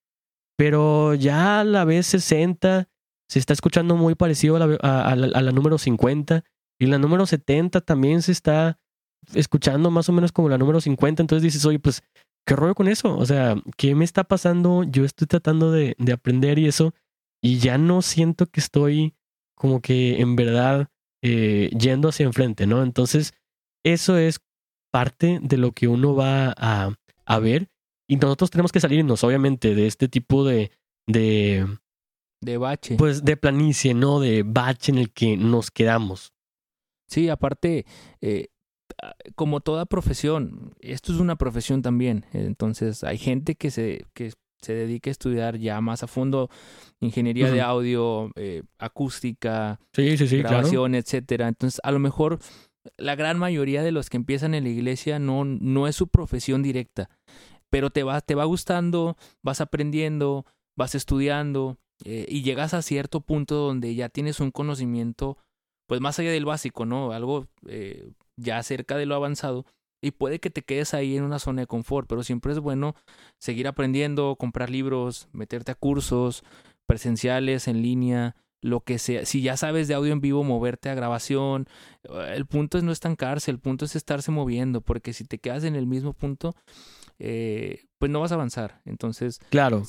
[SPEAKER 1] pero ya la B60 se está escuchando muy parecido a la, a, la, número 50 y la número 70 también se está escuchando más o menos como la número 50. Entonces dices, oye, pues, ¿qué rollo con eso? O sea, ¿qué me está pasando? Yo estoy tratando de, de aprender y eso y ya no siento que estoy como que en verdad eh, yendo hacia enfrente, ¿no? Entonces, eso es parte de lo que uno va a, a ver y nosotros tenemos que salirnos, obviamente, de este tipo de, de...
[SPEAKER 2] De bache.
[SPEAKER 1] Pues de planicie, ¿no? De bache en el que nos quedamos.
[SPEAKER 2] Sí, aparte, eh, como toda profesión, esto es una profesión también. Entonces, hay gente que se, que se dedica a estudiar ya más a fondo ingeniería de audio, eh, acústica,
[SPEAKER 1] sí, sí, sí,
[SPEAKER 2] grabación, etcétera. Entonces, a lo mejor la gran mayoría de los que empiezan en la iglesia no, no es su profesión directa pero te va, te va gustando, vas aprendiendo, vas estudiando eh, y llegas a cierto punto donde ya tienes un conocimiento, pues más allá del básico, ¿no? Algo eh, ya cerca de lo avanzado y puede que te quedes ahí en una zona de confort, pero siempre es bueno seguir aprendiendo, comprar libros, meterte a cursos presenciales, en línea, lo que sea. Si ya sabes de audio en vivo, moverte a grabación. El punto es no estancarse, el punto es estarse moviendo, porque si te quedas en el mismo punto, eh, pues no vas a avanzar. Entonces.
[SPEAKER 1] Claro.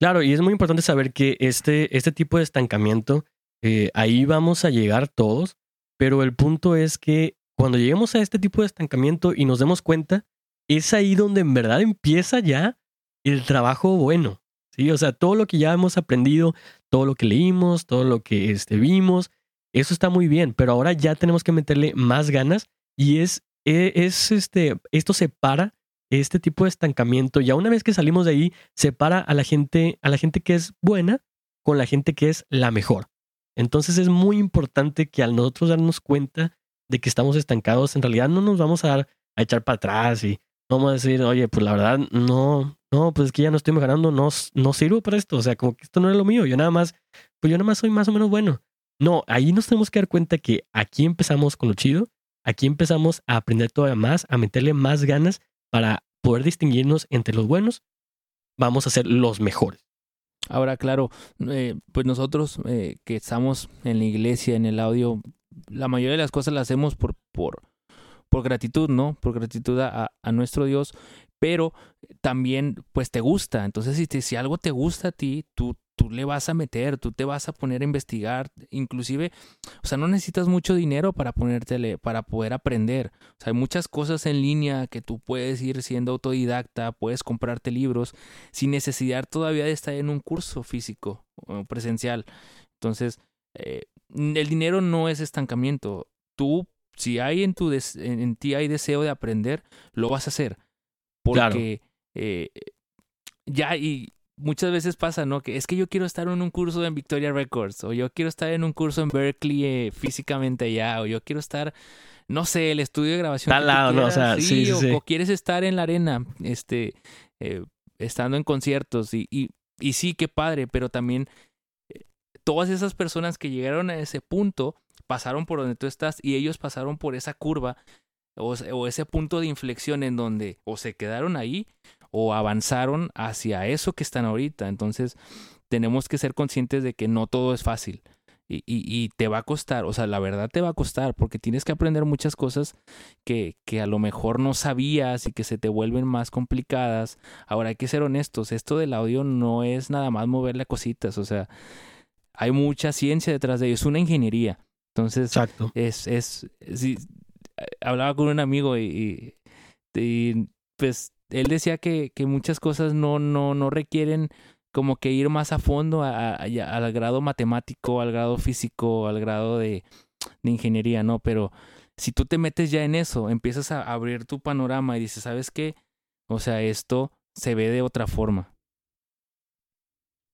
[SPEAKER 1] Claro, y es muy importante saber que este, este tipo de estancamiento, eh, ahí vamos a llegar todos, pero el punto es que cuando lleguemos a este tipo de estancamiento y nos demos cuenta, es ahí donde en verdad empieza ya el trabajo bueno. ¿sí? O sea, todo lo que ya hemos aprendido, todo lo que leímos, todo lo que este, vimos, eso está muy bien, pero ahora ya tenemos que meterle más ganas y es, e, es, este, esto separa este tipo de estancamiento, ya una vez que salimos de ahí, separa a la gente, a la gente que es buena con la gente que es la mejor. Entonces es muy importante que al nosotros darnos cuenta de que estamos estancados, en realidad no nos vamos a dar a echar para atrás y vamos a decir, oye, pues la verdad, no, no, pues es que ya no estoy mejorando, no, no sirvo para esto, o sea, como que esto no es lo mío, yo nada más, pues yo nada más soy más o menos bueno. No, ahí nos tenemos que dar cuenta que aquí empezamos con lo chido, aquí empezamos a aprender todavía más, a meterle más ganas para poder distinguirnos entre los buenos, vamos a ser los mejores.
[SPEAKER 2] Ahora, claro, eh, pues nosotros eh, que estamos en la iglesia, en el audio, la mayoría de las cosas las hacemos por, por, por gratitud, ¿no? Por gratitud a, a nuestro Dios, pero también pues te gusta. Entonces, si, si algo te gusta a ti, tú, tú le vas a meter, tú te vas a poner a investigar, inclusive, o sea, no necesitas mucho dinero para ponértele, para poder aprender. O sea, hay muchas cosas en línea que tú puedes ir siendo autodidacta, puedes comprarte libros sin necesidad todavía de estar en un curso físico o presencial. Entonces, eh, el dinero no es estancamiento. Tú, si hay en, tu en, ti hay deseo de aprender, lo vas a hacer. Porque eh, ya, y muchas veces pasa, ¿no? Que es que yo quiero estar en un curso en Victoria Records, o yo quiero estar en un curso en Berkeley eh, físicamente allá, o yo quiero estar, no sé, el estudio de grabación.
[SPEAKER 1] Al lado, ¿no? O sea, sí,
[SPEAKER 2] o, quieres estar en la arena, este, eh, estando en conciertos, y, y, y, sí, qué padre, pero también todas esas personas que llegaron a ese punto pasaron por donde tú estás y ellos pasaron por esa curva o, ese punto de inflexión en donde o se quedaron ahí o avanzaron hacia eso que están ahorita. Entonces, tenemos que ser conscientes de que no todo es fácil. y, y, te va a costar, o sea, la verdad te va a costar porque tienes que aprender muchas cosas que, que a lo mejor no sabías y que se te vuelven más complicadas. Ahora hay que ser honestos, esto del audio no es nada más moverle cositas, o sea, hay mucha ciencia detrás de ello, es una ingeniería. Entonces,
[SPEAKER 1] Exacto.
[SPEAKER 2] es, es, hablaba con un amigo y, y, pues él decía que, que muchas cosas no, no, no requieren como que ir más a fondo al grado matemático, al grado físico, al grado de, ingeniería, ¿no? Pero si tú te metes ya en eso, empiezas a abrir tu panorama y dices, ¿sabes qué? O sea, esto se ve de otra forma.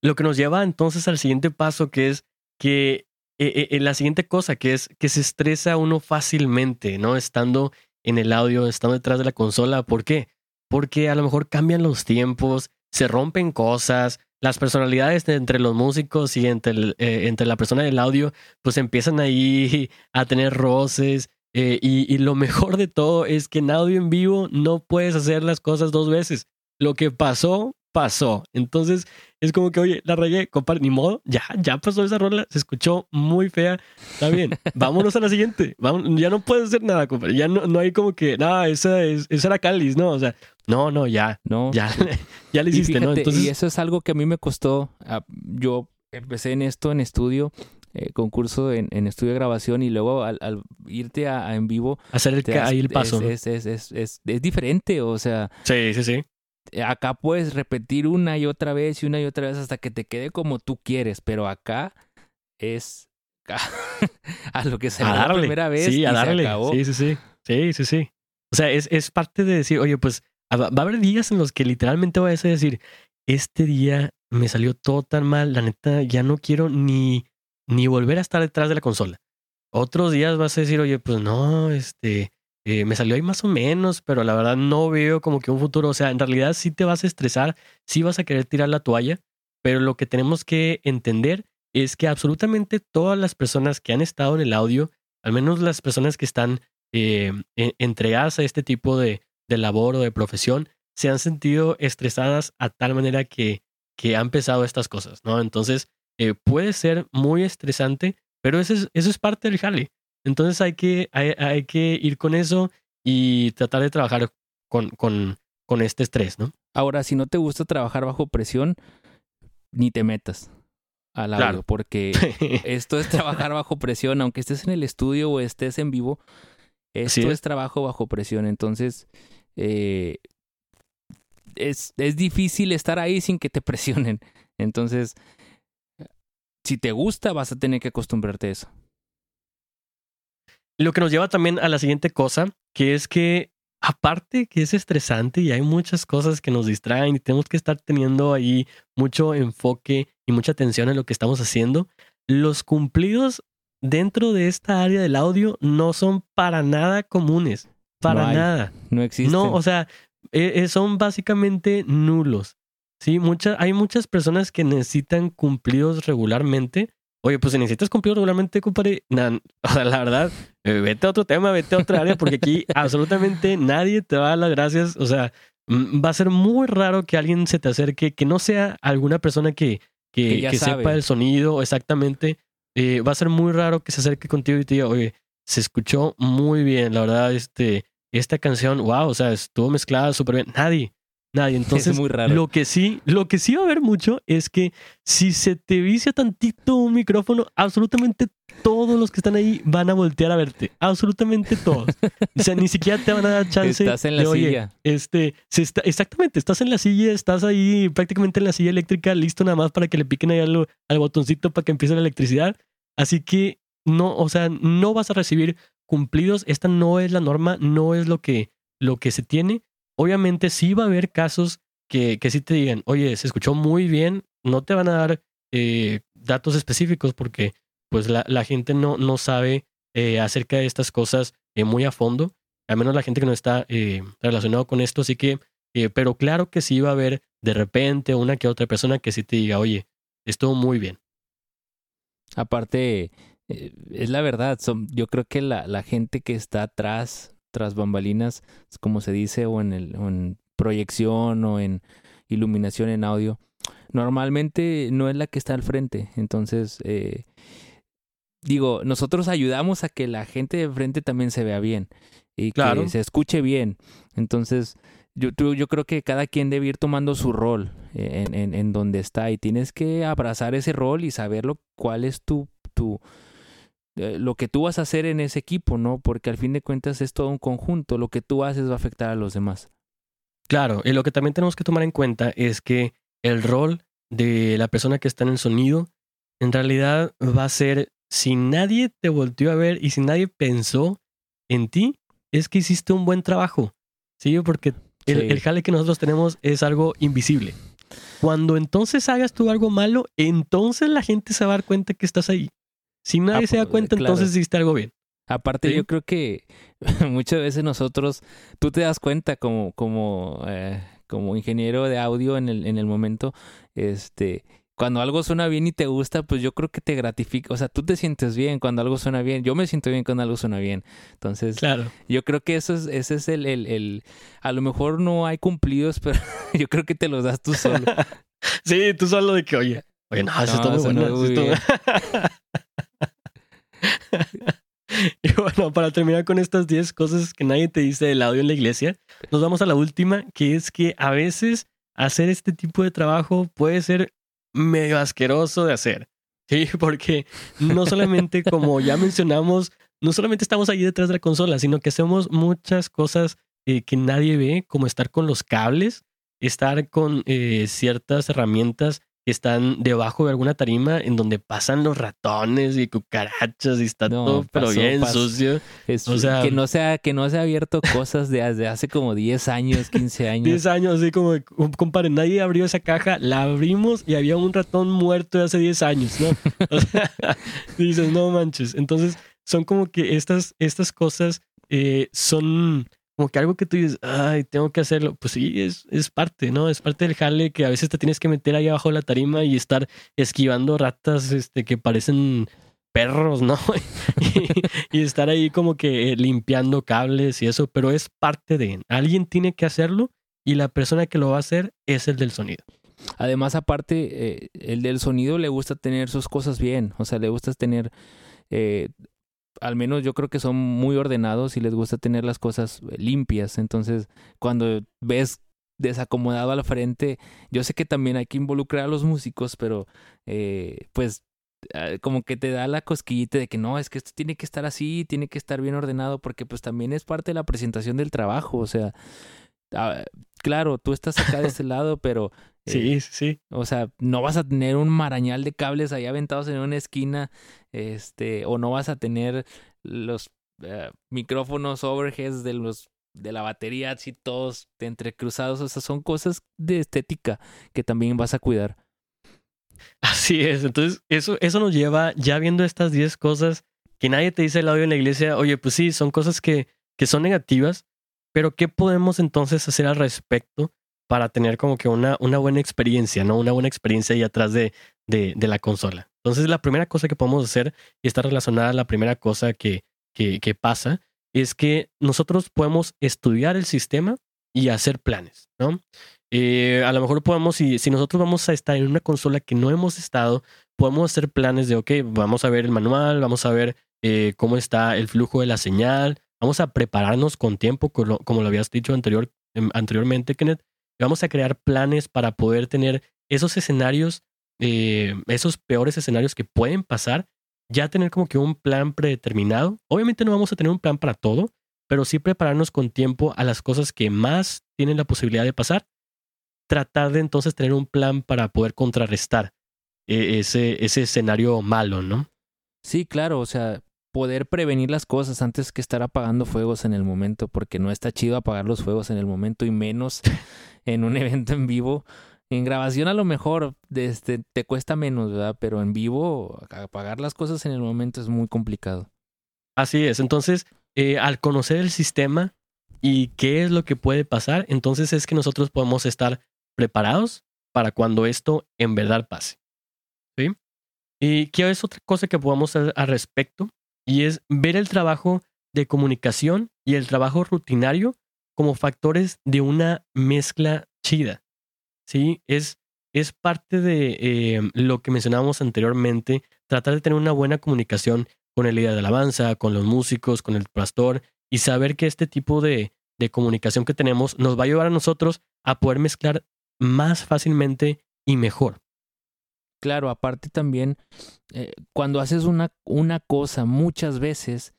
[SPEAKER 1] Lo que nos lleva entonces al siguiente paso, que es que eh, eh, la siguiente cosa, que es que se estresa uno fácilmente, ¿no? Estando en el audio, estando detrás de la consola. ¿Por qué? Porque a lo mejor cambian los tiempos, se rompen cosas, las personalidades entre los músicos y entre, eh, entre la persona del audio, pues empiezan ahí a tener roces. Eh, y, y, lo mejor de todo es que en audio en vivo no puedes hacer las cosas dos veces. Lo que pasó, pasó. Entonces es como que, oye, la regué, compadre, ni modo, ya, ya pasó esa rola, se escuchó muy fea, está bien, vámonos a la siguiente, ya no puedes hacer nada, compadre, ya no, no hay como que, nada, esa, es, esa era Cáliz, ¿no? O sea, no, no, ya, no, ya, ya le hiciste, ¿no?
[SPEAKER 2] Entonces... Y eso es algo que a mí me costó, ah, yo empecé en esto en estudio, eh, concurso en, en, estudio de grabación y luego al, irte a, en vivo
[SPEAKER 1] hacer el, ahí el paso
[SPEAKER 2] es, es, es, es, diferente o sea
[SPEAKER 1] sí sí sí
[SPEAKER 2] acá puedes repetir una y otra vez y una y otra vez hasta que te quede como tú quieres, pero acá es a lo que se
[SPEAKER 1] a
[SPEAKER 2] la primera vez.
[SPEAKER 1] Sí, a
[SPEAKER 2] darle.
[SPEAKER 1] Sí, sí, sí. Sí, sí, sí. O sea, es, es parte de decir, oye, pues va a haber días en los que literalmente voy a decir, este día me salió todo tan mal, la neta, ya no quiero ni, ni volver a estar detrás de la consola. Otros días vas a decir, oye, pues no, este, eh, me salió ahí más o menos, pero la verdad no veo como que un futuro, o sea, en realidad sí te vas a estresar, sí vas a querer tirar la toalla, pero lo que tenemos que entender es que absolutamente todas las personas que han estado en el audio, al menos las personas que están eh, entregadas a este tipo de, de labor o de profesión, se han sentido estresadas a tal manera que, que han pesado estas cosas, ¿no? Entonces, eh, puede ser muy estresante, pero eso es, eso es parte del jale. Entonces hay que, hay, que ir con eso y tratar de trabajar con, con, con este estrés, ¿no?
[SPEAKER 2] Ahora, si no te gusta trabajar bajo presión, ni te metas al audio, porque esto es trabajar bajo presión, aunque estés en el estudio o estés en vivo, esto es. trabajo bajo presión. Entonces, eh, es, es difícil estar ahí sin que te presionen. Entonces, si te gusta, vas a tener que acostumbrarte a eso.
[SPEAKER 1] Lo que nos lleva también a la siguiente cosa, que es que aparte que es estresante y hay muchas cosas que nos distraen y tenemos que estar teniendo ahí mucho enfoque y mucha atención en lo que estamos haciendo, los cumplidos dentro de esta área del audio no son para nada comunes. Para nada.
[SPEAKER 2] No existen.
[SPEAKER 1] No, o sea, e, e, son básicamente nulos. Sí, muchas, hay muchas personas que necesitan cumplidos regularmente Oye, pues si necesitas cumplir regularmente, compadre, o sea, la verdad, eh, vete a otro tema, vete a otra área, porque aquí absolutamente nadie te va a dar las gracias. O sea, va a ser muy raro que alguien se te acerque, que no sea alguna persona que, que, sepa el sonido exactamente. Eh, va a ser muy raro que se acerque contigo y te diga, oye, se escuchó muy bien, la verdad, este, esta canción, wow, o sea, estuvo mezclada súper bien. Nadie, nadie. Entonces,
[SPEAKER 2] muy raro.
[SPEAKER 1] lo que sí, lo que sí va a haber mucho es que si se te vicia tantito un micrófono, absolutamente todos los que están ahí van a voltear a verte. Absolutamente todos. O sea, ni siquiera te van a dar chance.
[SPEAKER 2] Estás en la silla.
[SPEAKER 1] Este, está, exactamente, estás en la silla, estás ahí prácticamente en la silla eléctrica, listo nada más para que le piquen ahí al, al botoncito para que empiece la electricidad. Así que no, o sea, no vas a recibir cumplidos. Esta no es la norma, no es lo que, lo que se tiene obviamente sí va a haber casos que, que sí te digan, oye, se escuchó muy bien, no te van a dar eh, datos específicos porque pues la, la gente no, no sabe eh, acerca de estas cosas eh, muy a fondo, al menos la gente que no está relacionado con esto, así que, pero claro que sí va a haber de repente una que otra persona que sí te diga, oye, estuvo muy bien.
[SPEAKER 2] Aparte, es la verdad, yo creo que la, la gente que está atrás tras bambalinas, como se dice, o en, el, en proyección o en iluminación en audio, normalmente no es la que está al frente. Entonces, eh, digo, nosotros ayudamos a que la gente de frente también se vea bien y
[SPEAKER 1] Claro.
[SPEAKER 2] que se escuche bien. Entonces, yo, tú- yo creo que cada quien debe ir tomando su rol eh, en, en, en donde está y tienes que abrazar ese rol y saber lo, cuál es tu, tu eh, lo que tú vas a hacer en ese equipo, ¿no? Porque al fin de cuentas es todo un conjunto. Lo que tú haces va a afectar a los demás.
[SPEAKER 1] Claro, y lo que también tenemos que tomar en cuenta es que el rol de la persona que está en el sonido en realidad va a ser, si nadie te volteó a ver y si nadie pensó en ti, es que hiciste un buen trabajo. Sí, porque el,
[SPEAKER 2] Sí.
[SPEAKER 1] el jale que nosotros tenemos es algo invisible. Cuando entonces hagas tú algo malo, entonces la gente se va a dar cuenta que estás ahí. Si nadie
[SPEAKER 2] Ah,
[SPEAKER 1] se da
[SPEAKER 2] pues,
[SPEAKER 1] cuenta,
[SPEAKER 2] claro.
[SPEAKER 1] entonces hiciste algo bien.
[SPEAKER 2] Aparte,
[SPEAKER 1] Sí.
[SPEAKER 2] yo creo que muchas veces nosotros, tú te das cuenta como, como, eh, como ingeniero de audio en el, en el momento, este, cuando algo suena bien y te gusta, pues yo creo que te gratifica. O sea, tú te sientes bien cuando algo suena bien. Yo me siento bien cuando algo suena bien. Entonces,
[SPEAKER 1] Claro.
[SPEAKER 2] yo creo que eso es, ese es el, el, el, a lo mejor no hay cumplidos, pero yo creo que te los das tú solo.
[SPEAKER 1] Sí, tú solo de que, oye, oye, no, eso
[SPEAKER 2] No,
[SPEAKER 1] está muy
[SPEAKER 2] eso
[SPEAKER 1] bueno.
[SPEAKER 2] no,
[SPEAKER 1] eso
[SPEAKER 2] muy
[SPEAKER 1] está- y bueno, para terminar con estas 10 cosas que nadie te dice del audio en la iglesia, nos vamos a la última, que es que a veces hacer este tipo de trabajo puede ser medio asqueroso de hacer. Sí, porque no solamente, como ya mencionamos, no solamente estamos ahí detrás de la consola, sino que hacemos muchas cosas eh, que nadie ve, como estar con los cables, estar con eh, ciertas herramientas que están debajo de alguna tarima en donde pasan los ratones y cucarachas y está
[SPEAKER 2] No,
[SPEAKER 1] todo pero
[SPEAKER 2] pasó,
[SPEAKER 1] bien
[SPEAKER 2] pasó.
[SPEAKER 1] sucio.
[SPEAKER 2] Es-
[SPEAKER 1] O sea-
[SPEAKER 2] que no sea, que no se ha abierto cosas de, de hace como 10 años, 15 años.
[SPEAKER 1] 10 años, así como, compadre, nadie abrió esa caja, la abrimos y había un ratón muerto de hace 10 años, ¿no? O sea, dices, no manches. Entonces, son como que estas, estas cosas eh, son como que algo que tú dices, ay, tengo que hacerlo. Pues sí, es, es parte, ¿no? Es parte del jale que a veces te tienes que meter ahí abajo de la tarima y estar esquivando ratas este, que parecen perros, ¿no? y, estar ahí como que eh, limpiando cables y eso, pero es parte de, alguien tiene que hacerlo y la persona que lo va a hacer es el del sonido.
[SPEAKER 2] Además, aparte, eh, el del sonido le gusta tener sus cosas bien. O sea, le gusta tener. eh, al menos yo creo que son muy ordenados y les gusta tener las cosas eh, limpias. Entonces, cuando ves desacomodado al frente, yo sé que también hay que involucrar a los músicos, pero eh, pues ah, como que te da la cosquillita de que no, es que esto tiene que estar así, tiene que estar bien ordenado, porque pues también es parte de la presentación del trabajo. O sea, ah, claro, tú estás acá de este lado, pero
[SPEAKER 1] Sí, sí, sí.
[SPEAKER 2] o sea, no vas a tener un marañal de cables ahí aventados en una esquina, este, o no vas a tener los eh, micrófonos overheads de los de la batería así todos entrecruzados, o sea, son cosas de estética que también vas a cuidar.
[SPEAKER 1] Así es. Entonces, eso, eso nos lleva, ya viendo estas 10 cosas que nadie te dice el audio en la iglesia, oye, pues sí, son cosas que, que son negativas, pero ¿qué podemos entonces hacer al respecto para tener como que una, una buena experiencia, ¿no? Una buena experiencia ahí atrás de, de, la consola. Entonces, la primera cosa que podemos hacer, y está relacionada a la primera cosa que, que, que pasa, es que nosotros podemos estudiar el sistema y hacer planes, ¿no? Eh, a lo mejor podemos, si, si nosotros vamos a estar en una consola que no hemos estado, podemos hacer planes de, ok, vamos a ver el manual, vamos a ver eh, cómo está el flujo de la señal, vamos a prepararnos con tiempo, como lo, como lo habías dicho anterior, em, anteriormente, Kenneth, vamos a crear planes para poder tener esos escenarios, eh, esos peores escenarios que pueden pasar, ya tener como que un plan predeterminado. Obviamente no vamos a tener un plan para todo, pero sí prepararnos con tiempo a las cosas que más tienen la posibilidad de pasar. Tratar de entonces tener un plan para poder contrarrestar eh, ese, ese escenario malo, ¿no?
[SPEAKER 2] Sí, claro, o sea, poder prevenir las cosas antes que estar apagando fuegos en el momento, porque no está chido apagar los fuegos en el momento y menos en un evento en vivo. En grabación a lo mejor este, te cuesta menos, ¿verdad? Pero en vivo apagar las cosas en el momento es muy complicado.
[SPEAKER 1] Así es. Entonces, eh, al conocer el sistema y qué es lo que puede pasar, entonces es que nosotros podemos estar preparados para cuando esto en verdad pase. ¿Sí? Y qué es otra cosa que podamos hacer al respecto y es ver el trabajo de comunicación y el trabajo rutinario como factores de una mezcla chida. ¿Sí? Es, es parte de eh, lo que mencionábamos anteriormente tratar de tener una buena comunicación con el líder de alabanza, con los músicos, con el pastor y saber que este tipo de, de comunicación que tenemos nos va a ayudar a nosotros a poder mezclar más fácilmente y mejor.
[SPEAKER 2] Claro, aparte también, eh, cuando haces una, una cosa muchas veces,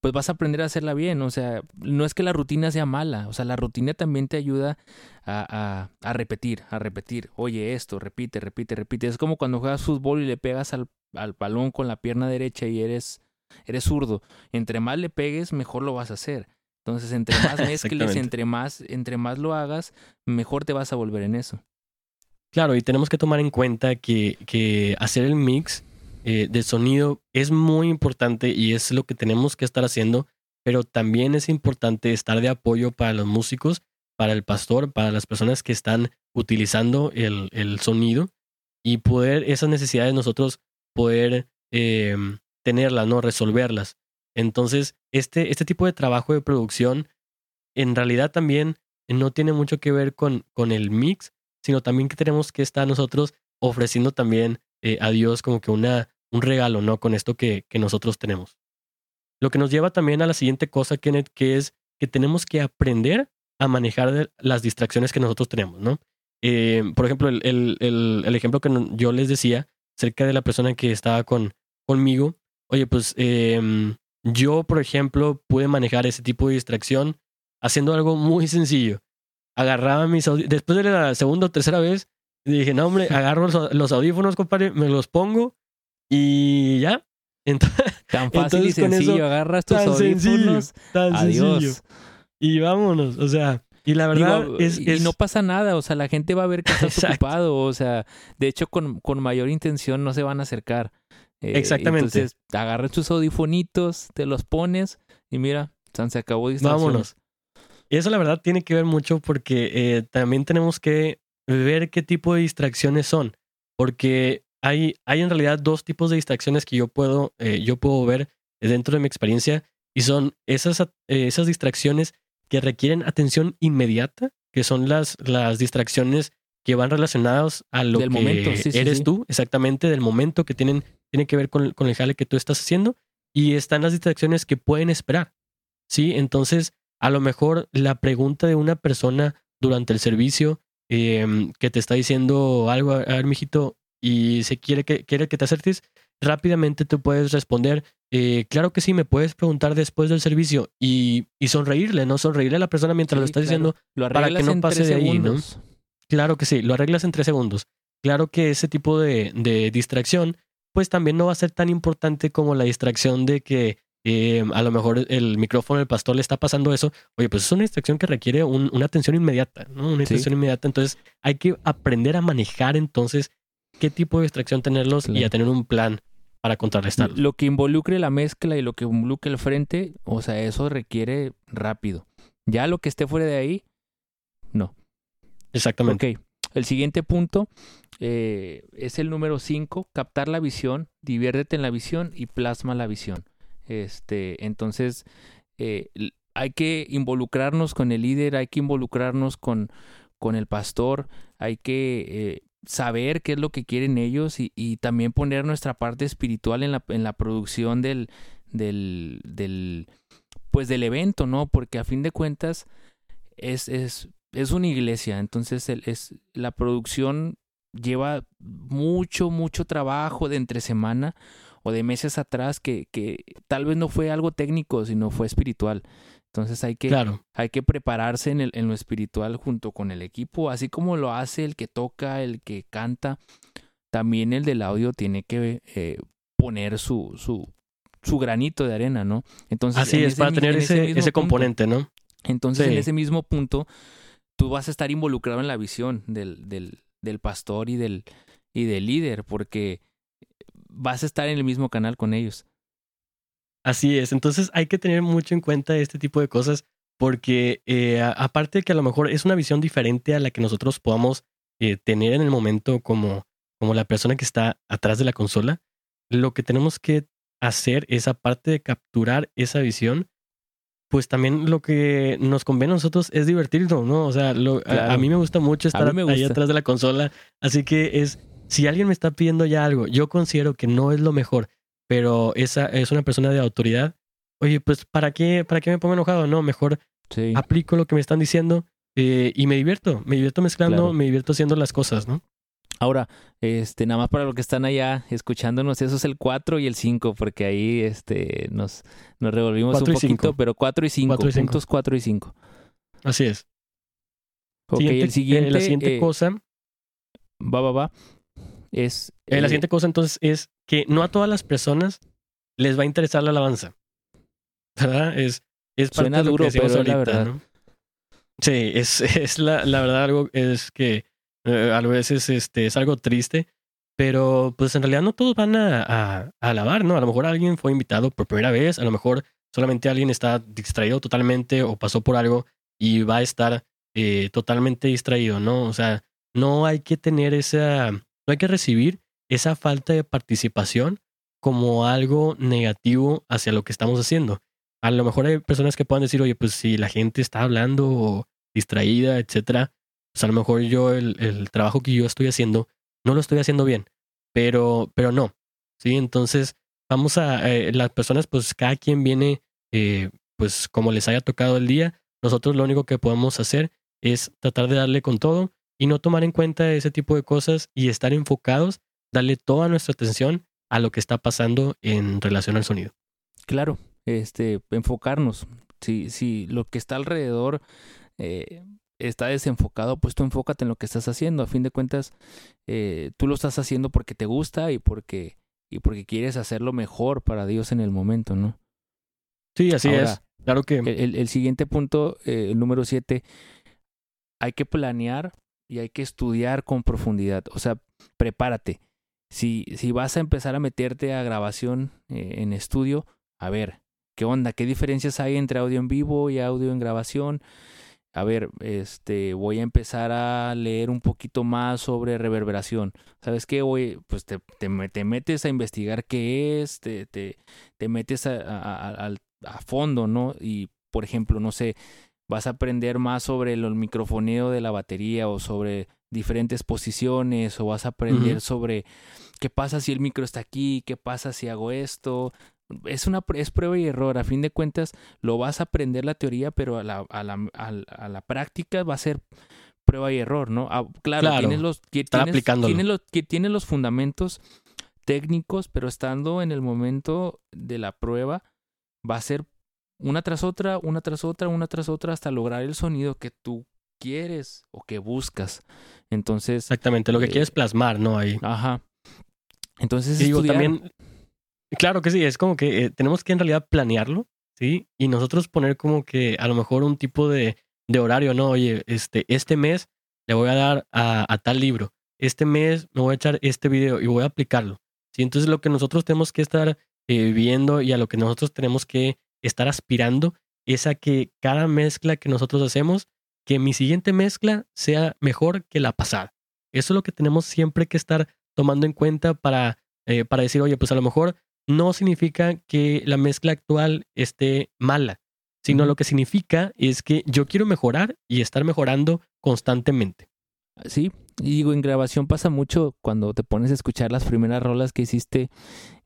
[SPEAKER 2] pues vas a aprender a hacerla bien. O sea, no es que la rutina sea mala, o sea, la rutina también te ayuda a, a, a repetir, a repetir. Oye, esto, repite, repite, repite. Es como cuando juegas fútbol y le pegas al, al balón con la pierna derecha y eres, eres zurdo. Entre más le pegues, mejor lo vas a hacer. Entonces, entre más mezcles, entre más, entre más lo hagas, mejor te vas a volver en eso.
[SPEAKER 1] Claro, y tenemos que tomar en cuenta que, hacer el mix eh, de sonido es muy importante y es lo que tenemos que estar haciendo, pero también es importante estar de apoyo para los músicos, para el pastor, para las personas que están utilizando el, sonido y poder esas necesidades nosotros poder eh, tenerlas, ¿no? Resolverlas. Entonces, este, este tipo de trabajo de producción en realidad también no tiene mucho que ver con, con el mix, sino también que tenemos que estar nosotros ofreciendo también eh, a Dios como que una, un regalo, ¿no? Con esto que, que nosotros tenemos. Lo que nos lleva también a la siguiente cosa, Kenneth, que es que tenemos que aprender a manejar las distracciones que nosotros tenemos, ¿no? Eh, por ejemplo, el, el, el, ejemplo que yo les decía acerca de la persona que estaba con, conmigo, oye, pues eh, yo, por ejemplo, pude manejar ese tipo de distracción haciendo algo muy sencillo. Agarraba mis audífonos, después de la segunda o tercera vez, dije, no, hombre, agarro los audífonos, compadre, me los pongo y ya.
[SPEAKER 2] Entonces, tan fácil y sencillo, agarras tus audífonos, tan adiós. Sencillo.
[SPEAKER 1] Y vámonos, o sea, y la verdad
[SPEAKER 2] Digo,
[SPEAKER 1] es,
[SPEAKER 2] y
[SPEAKER 1] es,
[SPEAKER 2] no pasa nada, o sea, la gente va a ver que estás ocupado, o sea, de hecho con, con mayor intención no se van a acercar.
[SPEAKER 1] Eh, Exactamente.
[SPEAKER 2] Entonces, agarras tus audifonitos, te los pones y mira, se acabó distracción.
[SPEAKER 1] Vámonos. Y eso la verdad tiene que ver mucho porque eh, también tenemos que ver qué tipo de distracciones son. Porque hay, hay en realidad dos tipos de distracciones que yo puedo, eh, yo puedo ver dentro de mi experiencia y son esas, eh, esas distracciones que requieren atención inmediata, que son las, las distracciones que van relacionadas a lo
[SPEAKER 2] Del
[SPEAKER 1] que
[SPEAKER 2] momento, sí,
[SPEAKER 1] eres
[SPEAKER 2] sí.
[SPEAKER 1] tú, exactamente del momento que tienen, tiene que ver con, con el jale que tú estás haciendo. Y están las distracciones que pueden esperar. ¿sí? Entonces, a lo mejor la pregunta de una persona durante el servicio eh, que te está diciendo algo, a ver, mijito, y se quiere que, quiere que te acerques, rápidamente tú puedes responder, eh, claro que sí, me puedes preguntar después del servicio y, y sonreírle, ¿no? Sonreírle a la persona mientras
[SPEAKER 2] Sí,
[SPEAKER 1] lo estás
[SPEAKER 2] claro.
[SPEAKER 1] diciendo
[SPEAKER 2] Lo
[SPEAKER 1] para que no pase de ahí, ¿no? Claro que sí, lo arreglas en tres segundos. Claro que ese tipo de, de distracción, pues también no va a ser tan importante como la distracción de que eh, a lo mejor el micrófono del pastor le está pasando eso. Oye, pues es una distracción que requiere un- una atención inmediata, ¿no? Una
[SPEAKER 2] Sí.
[SPEAKER 1] atención inmediata. Entonces hay que aprender a manejar entonces qué tipo de distracción tenerlos y a tener un plan para contrarrestarlos.
[SPEAKER 2] Lo que involucre la mezcla y lo que involucre el frente, o sea, eso requiere rápido. Ya lo que esté fuera de ahí, no.
[SPEAKER 1] Exactamente.
[SPEAKER 2] Ok. El siguiente punto eh, es el número 5, captar la visión, diviértete en la visión y plasma la visión. Este, entonces, eh, hay que involucrarnos con el líder, hay que involucrarnos con, con el pastor, hay que eh, saber qué es lo que quieren ellos y, y también poner nuestra parte espiritual en la, en la producción del, del, del, pues del evento, ¿no? Porque a fin de cuentas es, es, es una iglesia, entonces es, la producción lleva mucho, mucho trabajo de entre semana o de meses atrás que, que tal vez no fue algo técnico, sino fue espiritual. Entonces hay que,
[SPEAKER 1] Claro.
[SPEAKER 2] hay que prepararse en, el, en lo espiritual junto con el equipo, así como lo hace el que toca, el que canta, también el del audio tiene que eh, poner su, su, su granito de arena, ¿no? Entonces,
[SPEAKER 1] Así
[SPEAKER 2] en
[SPEAKER 1] es,
[SPEAKER 2] ese
[SPEAKER 1] para tener
[SPEAKER 2] en
[SPEAKER 1] ese, ese
[SPEAKER 2] punto,
[SPEAKER 1] componente, ¿no?
[SPEAKER 2] entonces, en ese mismo punto, tú vas a estar involucrado en la visión del, del, del pastor y del, y del líder, porque vas a estar en el mismo canal con ellos.
[SPEAKER 1] Así es, entonces hay que tener mucho en cuenta este tipo de cosas porque eh, a- aparte de que a lo mejor es una visión diferente a la que nosotros podamos eh, tener en el momento como, como la persona que está atrás de la consola, lo que tenemos que hacer es aparte de capturar esa visión, pues también lo que nos conviene a nosotros es divertirnos, ¿no? O sea, lo- a- a,
[SPEAKER 2] Claro.
[SPEAKER 1] mí me gusta mucho estar
[SPEAKER 2] me
[SPEAKER 1] ahí
[SPEAKER 2] gusta.
[SPEAKER 1] atrás de la consola, así que es si alguien me está pidiendo ya algo, yo considero que no es lo mejor, pero esa es una persona de autoridad, oye, pues ¿para qué, para qué me pongo enojado? No, mejor
[SPEAKER 2] Sí.
[SPEAKER 1] aplico lo que me están diciendo eh, y me divierto, me divierto mezclando,
[SPEAKER 2] Claro.
[SPEAKER 1] me divierto haciendo las cosas, ¿no?
[SPEAKER 2] Ahora, este, nada más para los que están allá escuchándonos, eso es el 4 y el 5, porque ahí este, nos, nos revolvimos un poquito, pero 4 y 5,
[SPEAKER 1] Cuatro y cinco.
[SPEAKER 2] puntos 4 y 5.
[SPEAKER 1] Así es.
[SPEAKER 2] Ok,
[SPEAKER 1] Siguiente-
[SPEAKER 2] el siguiente,
[SPEAKER 1] eh, la siguiente
[SPEAKER 2] eh,
[SPEAKER 1] cosa,
[SPEAKER 2] va, va, va, es...
[SPEAKER 1] eh, la
[SPEAKER 2] eh,
[SPEAKER 1] siguiente cosa entonces es que no a todas las personas les va a interesar la alabanza. ¿Verdad? Es, es parte
[SPEAKER 2] Suena
[SPEAKER 1] de lo
[SPEAKER 2] duro,
[SPEAKER 1] que decíamos
[SPEAKER 2] pero es la
[SPEAKER 1] ahorita,
[SPEAKER 2] verdad.
[SPEAKER 1] ¿no? Sí, es, es la, la verdad algo es que eh, a veces este, es algo triste, pero pues en realidad no todos van a, a- a alabar, ¿no? A lo mejor alguien fue invitado por primera vez, a lo mejor solamente alguien está distraído totalmente o pasó por algo y va a estar eh, totalmente distraído, ¿no? O sea, no hay que tener esa, no hay que recibir esa falta de participación como algo negativo hacia lo que estamos haciendo. A lo mejor hay personas que puedan decir, oye, pues si la gente está hablando o distraída, etcétera, pues a lo mejor yo el, el trabajo que yo estoy haciendo no lo estoy haciendo bien, pero, pero no, ¿sí? Entonces, vamos a, eh, las personas, pues cada quien viene, eh, pues como les haya tocado el día, nosotros lo único que podemos hacer es tratar de darle con todo y no tomar en cuenta ese tipo de cosas y estar enfocados, darle toda nuestra atención a lo que está pasando en relación al sonido.
[SPEAKER 2] Claro, este, enfocarnos. Si, si lo que está alrededor eh, está desenfocado, pues tú enfócate en lo que estás haciendo. A fin de cuentas, eh, tú lo estás haciendo porque te gusta y porque, y porque quieres hacerlo mejor para Dios en el momento, ¿no?
[SPEAKER 1] Sí, así
[SPEAKER 2] Ahora,
[SPEAKER 1] es. Claro que
[SPEAKER 2] El, el- siguiente punto, eh, el número siete, hay que planear y hay que estudiar con profundidad. O sea, prepárate. Si, si vas a empezar a meterte a grabación eh, en estudio, a ver, ¿qué onda? ¿Qué diferencias hay entre audio en vivo y audio en grabación? A ver, este, voy a empezar a leer un poquito más sobre reverberación. ¿Sabes qué? Voy, pues te, te, me- te metes a investigar qué es, te, te, te metes a, a fondo, ¿no? Y, por ejemplo, no sé, vas a aprender más sobre el, el microfoneo de la batería o sobre diferentes posiciones o vas a aprender sobre qué pasa si el micro está aquí, qué pasa si hago esto. Es una es prueba y error. A fin de cuentas, lo vas a aprender la teoría, pero a la, a la, a la- a la práctica va a ser prueba y error, ¿no? Ah, claro,
[SPEAKER 1] Claro,
[SPEAKER 2] tienes los que tienes, los que tienes los fundamentos técnicos, pero estando en el momento de la prueba va a ser una tras otra, una tras otra, una tras otra hasta lograr el sonido que tú quieres o que buscas. Entonces,
[SPEAKER 1] exactamente lo que
[SPEAKER 2] eh,
[SPEAKER 1] quieres plasmar, ¿no? Ahí.
[SPEAKER 2] ajá. Entonces,
[SPEAKER 1] digo,
[SPEAKER 2] estudiar.
[SPEAKER 1] también, claro que sí, es como que eh, tenemos que en realidad planearlo, ¿sí? Y nosotros poner como que a lo mejor un tipo de, de horario, ¿no? Oye, este, este mes le voy a dar a, a tal libro, este mes me voy a echar este video y voy a aplicarlo, ¿sí? Entonces lo que nosotros tenemos que estar eh, viendo y a lo que nosotros tenemos que estar aspirando es a que cada mezcla que nosotros hacemos, que mi siguiente mezcla sea mejor que la pasada. Eso es lo que tenemos siempre que estar tomando en cuenta para, eh, para decir, oye, pues a lo mejor no significa que la mezcla actual esté mala, sino lo que significa es que yo quiero mejorar y estar mejorando constantemente.
[SPEAKER 2] Sí, y digo, en grabación pasa mucho cuando te pones a escuchar las primeras rolas que hiciste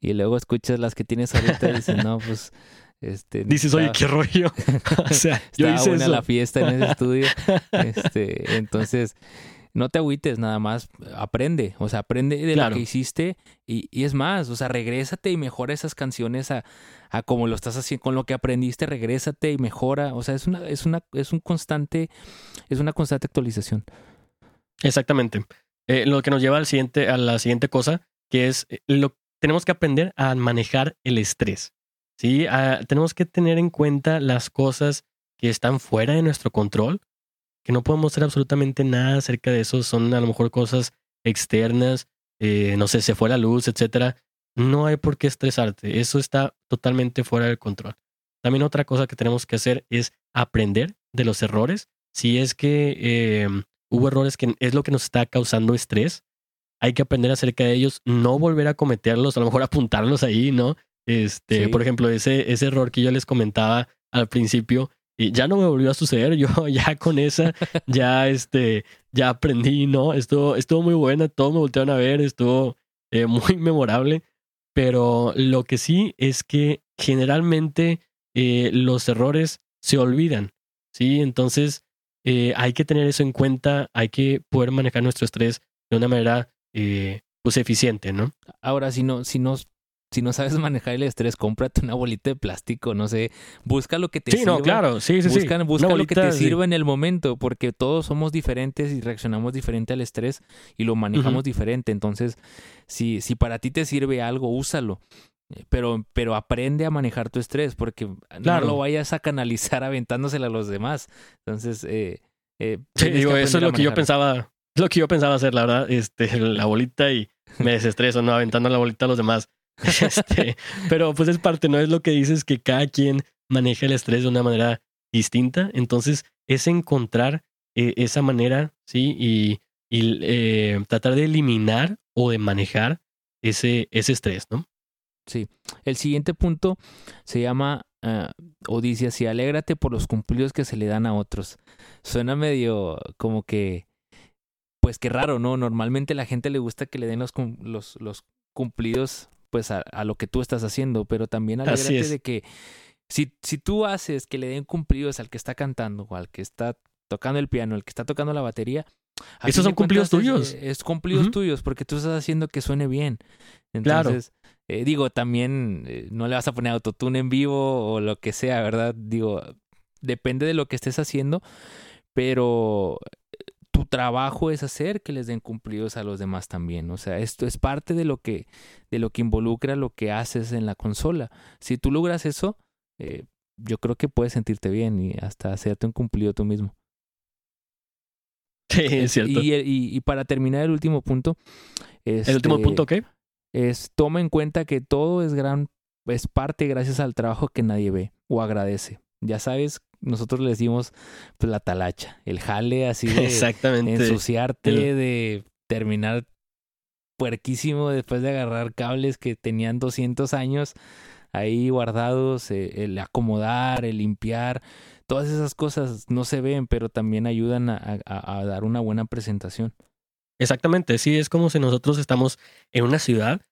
[SPEAKER 2] y luego escuchas las que tienes ahorita y dices, no, pues, este...
[SPEAKER 1] Dices, oye, qué rollo. o sea, yo hice
[SPEAKER 2] buena
[SPEAKER 1] eso.
[SPEAKER 2] la fiesta en ese estudio. Este, entonces, no te agüites, nada más aprende. O sea, aprende de
[SPEAKER 1] Claro.
[SPEAKER 2] lo que hiciste y, y es más, o sea, regrésate y mejora esas canciones a, a como lo estás haciendo, con lo que aprendiste, regrésate y mejora. O sea, es una, es una, es un constante, es una constante actualización.
[SPEAKER 1] Exactamente. Eh, lo que nos lleva al siguiente, a la siguiente cosa, que es eh, lo tenemos que aprender a manejar el estrés. ¿Sí? Ah, tenemos que tener en cuenta las cosas que están fuera de nuestro control, que no podemos hacer absolutamente nada acerca de eso. Son a lo mejor cosas externas, eh, no sé, se fue la luz, etcétera. No hay por qué estresarte. Eso está totalmente fuera del control. También otra cosa que tenemos que hacer es aprender de los errores. Si es que eh, hubo errores que es lo que nos está causando estrés, hay que aprender acerca de ellos, no volver a cometerlos, a lo mejor apuntarlos ahí, ¿no? Este,
[SPEAKER 2] Sí.
[SPEAKER 1] por ejemplo, ese, ese error que yo les comentaba al principio, Y ya no me volvió a suceder. Yo ya con esa, ya este, ya aprendí, ¿no? Estuvo, estuvo muy buena, todos me voltearon a ver, estuvo eh, muy memorable. Pero lo que sí es que generalmente eh, los errores se olvidan, ¿sí? Entonces eh, hay que tener eso en cuenta, hay que poder manejar nuestro estrés de una manera pues eficiente, ¿no?
[SPEAKER 2] Ahora, si no, si no si no sabes manejar el estrés, cómprate una bolita de plástico, no sé, busca lo que te
[SPEAKER 1] sirva. Sí, no, claro, sí, sí,
[SPEAKER 2] busca,
[SPEAKER 1] sí.
[SPEAKER 2] Busca lo que te sirva en el momento, porque todos somos diferentes y reaccionamos diferente al estrés y lo manejamos diferente. Entonces, si, si para ti te sirve algo, úsalo. Eh, pero, pero aprende a manejar tu estrés, porque no lo vayas a canalizar aventándosela a los demás. Entonces, eh,
[SPEAKER 1] eh sí, digo, eso es lo que yo pensaba, lo que yo pensaba hacer, la verdad, este, la bolita y me desestreso, ¿no? Aventando la bolita a los demás. Este, pero pues es parte, ¿no? Es lo que dices que cada quien maneja el estrés de una manera distinta. Entonces, es encontrar eh, esa manera, ¿sí? Y, y eh, tratar de eliminar o de manejar ese, ese estrés, ¿no?
[SPEAKER 2] Sí. El siguiente punto se llama uh, o dice así, alégrate por los cumplidos que se le dan a otros. Suena medio como que, pues qué raro, ¿no? Normalmente la gente le gusta que le den los, los, los cumplidos pues a, lo que tú estás haciendo, pero también alégrate de que si, si tú haces que le den cumplidos al que está cantando o al que está tocando el piano, al que está tocando la batería,
[SPEAKER 1] esos son cumplidos tuyos.
[SPEAKER 2] Es, cumplidos tuyos porque tú estás haciendo que suene bien. Entonces, eh, digo, también eh, no le vas a poner autotune en vivo o lo que sea, ¿verdad? Digo, depende de lo que estés haciendo, pero trabajo es hacer que les den cumplidos a los demás también. O sea, esto es parte de lo que, de lo que involucra lo que haces en la consola. Si tú logras eso, eh, yo creo que puedes sentirte bien y hasta hacerte un cumplido tú mismo.
[SPEAKER 1] Sí, es cierto.
[SPEAKER 2] Y, y, para terminar el último punto.
[SPEAKER 1] ¿El último
[SPEAKER 2] este,
[SPEAKER 1] punto qué?
[SPEAKER 2] Es toma en cuenta que todo es gran, es parte gracias al trabajo que nadie ve o agradece. Ya sabes nosotros le decimos pues, la talacha, el jale así de
[SPEAKER 1] Exactamente.
[SPEAKER 2] ensuciarte, de terminar puerquísimo después de agarrar cables que tenían 200 años ahí guardados, eh, el acomodar, el limpiar, todas esas cosas no se ven, pero también ayudan a, a, dar una buena presentación.
[SPEAKER 1] Exactamente, sí, es como si nosotros estamos en una ciudad,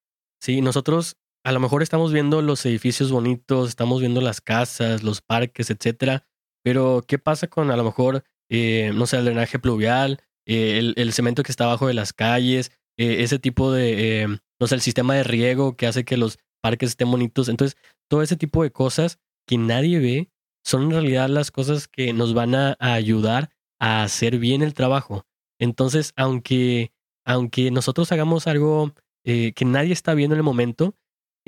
[SPEAKER 1] sí, nosotros a lo mejor estamos viendo los edificios bonitos, estamos viendo las casas, los parques, etcétera, pero, ¿qué pasa con a lo mejor, eh, no sé, el drenaje pluvial, eh, el, el, cemento que está abajo de las calles, eh, ese tipo de, no sé, el sistema de riego que hace que los parques estén bonitos? Entonces, todo ese tipo de cosas que nadie ve son en realidad las cosas que nos van a, ayudar a hacer bien el trabajo. Entonces, aunque, aunque nosotros hagamos algo que nadie está viendo en el momento,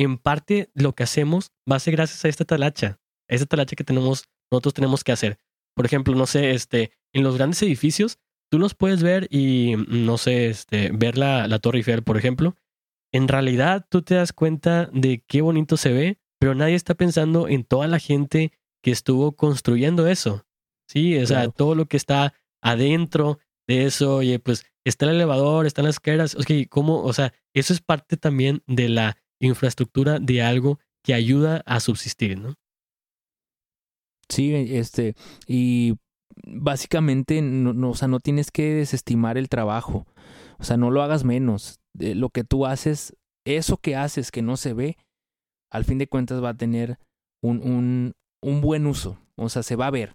[SPEAKER 1] en parte lo que hacemos va a ser gracias a esta talacha, a esta talacha que tenemos nosotros tenemos que hacer. Por ejemplo, no sé, este, en los grandes edificios, tú los puedes ver y, no sé, este, ver la, la Torre Eiffel, por ejemplo. En realidad, tú te das cuenta de qué bonito se ve, pero nadie está pensando en toda la gente que estuvo construyendo eso. Sí, o sea, todo lo que está adentro de eso, oye, pues está el elevador, están las escaleras, ok, ¿cómo? O sea, eso es parte también de la infraestructura de algo que ayuda a subsistir, ¿no?
[SPEAKER 2] Sí, este, y básicamente no, o sea, no tienes que desestimar el trabajo. O sea, no lo hagas menos. lo que tú haces, eso que haces que no se ve, al fin de cuentas va a tener un, un, un buen uso. O sea, se va a ver.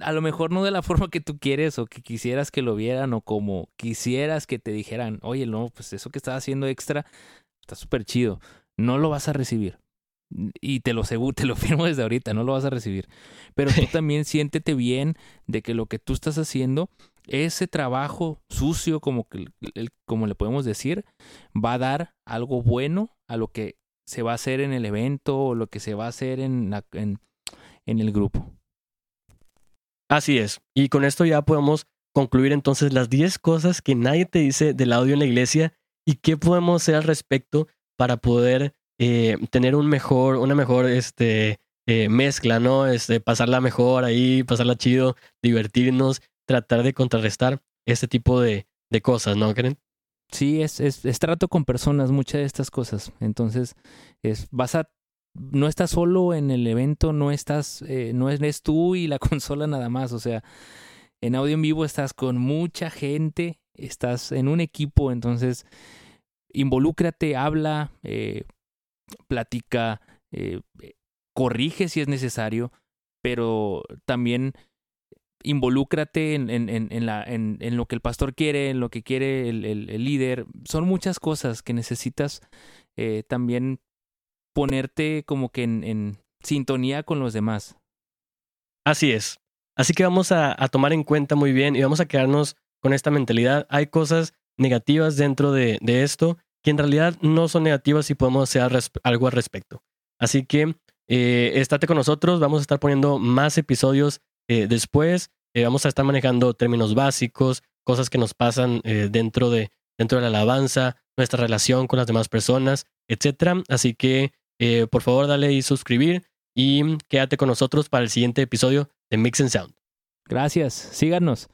[SPEAKER 2] A lo mejor no de la forma que tú quieres o que quisieras que lo vieran o como quisieras que te dijeran, oye, no, pues eso que estás haciendo extra está súper chido. No lo vas a recibir y te lo te lo firmo desde ahorita, no lo vas a recibir. Pero tú también siéntete bien de que lo que tú estás haciendo, ese trabajo sucio, como, que, como le podemos decir, va a dar algo bueno a lo que se va a hacer en el evento o lo que se va a hacer en, en, en el grupo.
[SPEAKER 1] Así es. Y con esto ya podemos concluir entonces las 10 cosas que nadie te dice del audio en la iglesia y qué podemos hacer al respecto para poder eh, tener un mejor, una mejor este, eh, mezcla, ¿no? Este, pasarla mejor ahí, pasarla chido, divertirnos, tratar de contrarrestar este tipo de, de cosas, ¿no creen?
[SPEAKER 2] Sí, es, es, trato con personas, muchas de estas cosas. Entonces, es, vas a no estás solo en el evento, no estás, eh, no eres tú y la consola nada más. O sea, en audio en vivo estás con mucha gente, estás en un equipo, entonces involúcrate, habla, eh, platica, eh, corrige si es necesario, pero también involúcrate en, en, en, en, lo que el pastor quiere, en lo que quiere el, el, líder. Son muchas cosas que necesitas eh, también ponerte como que en, sintonía con los demás.
[SPEAKER 1] Así es. Así que vamos a, a, tomar en cuenta muy bien y vamos a quedarnos con esta mentalidad. Hay cosas negativas dentro de, esto que en realidad no son negativas y podemos hacer algo al respecto. Así que eh, estate con nosotros, vamos a estar poniendo más episodios eh, después, eh, vamos a estar manejando términos básicos, cosas que nos pasan eh, dentro, de, dentro de la alabanza, nuestra relación con las demás personas, etc. Así que por favor dale y suscribir y quédate con nosotros para el siguiente episodio de Mix and Sound.
[SPEAKER 2] Gracias, síganos.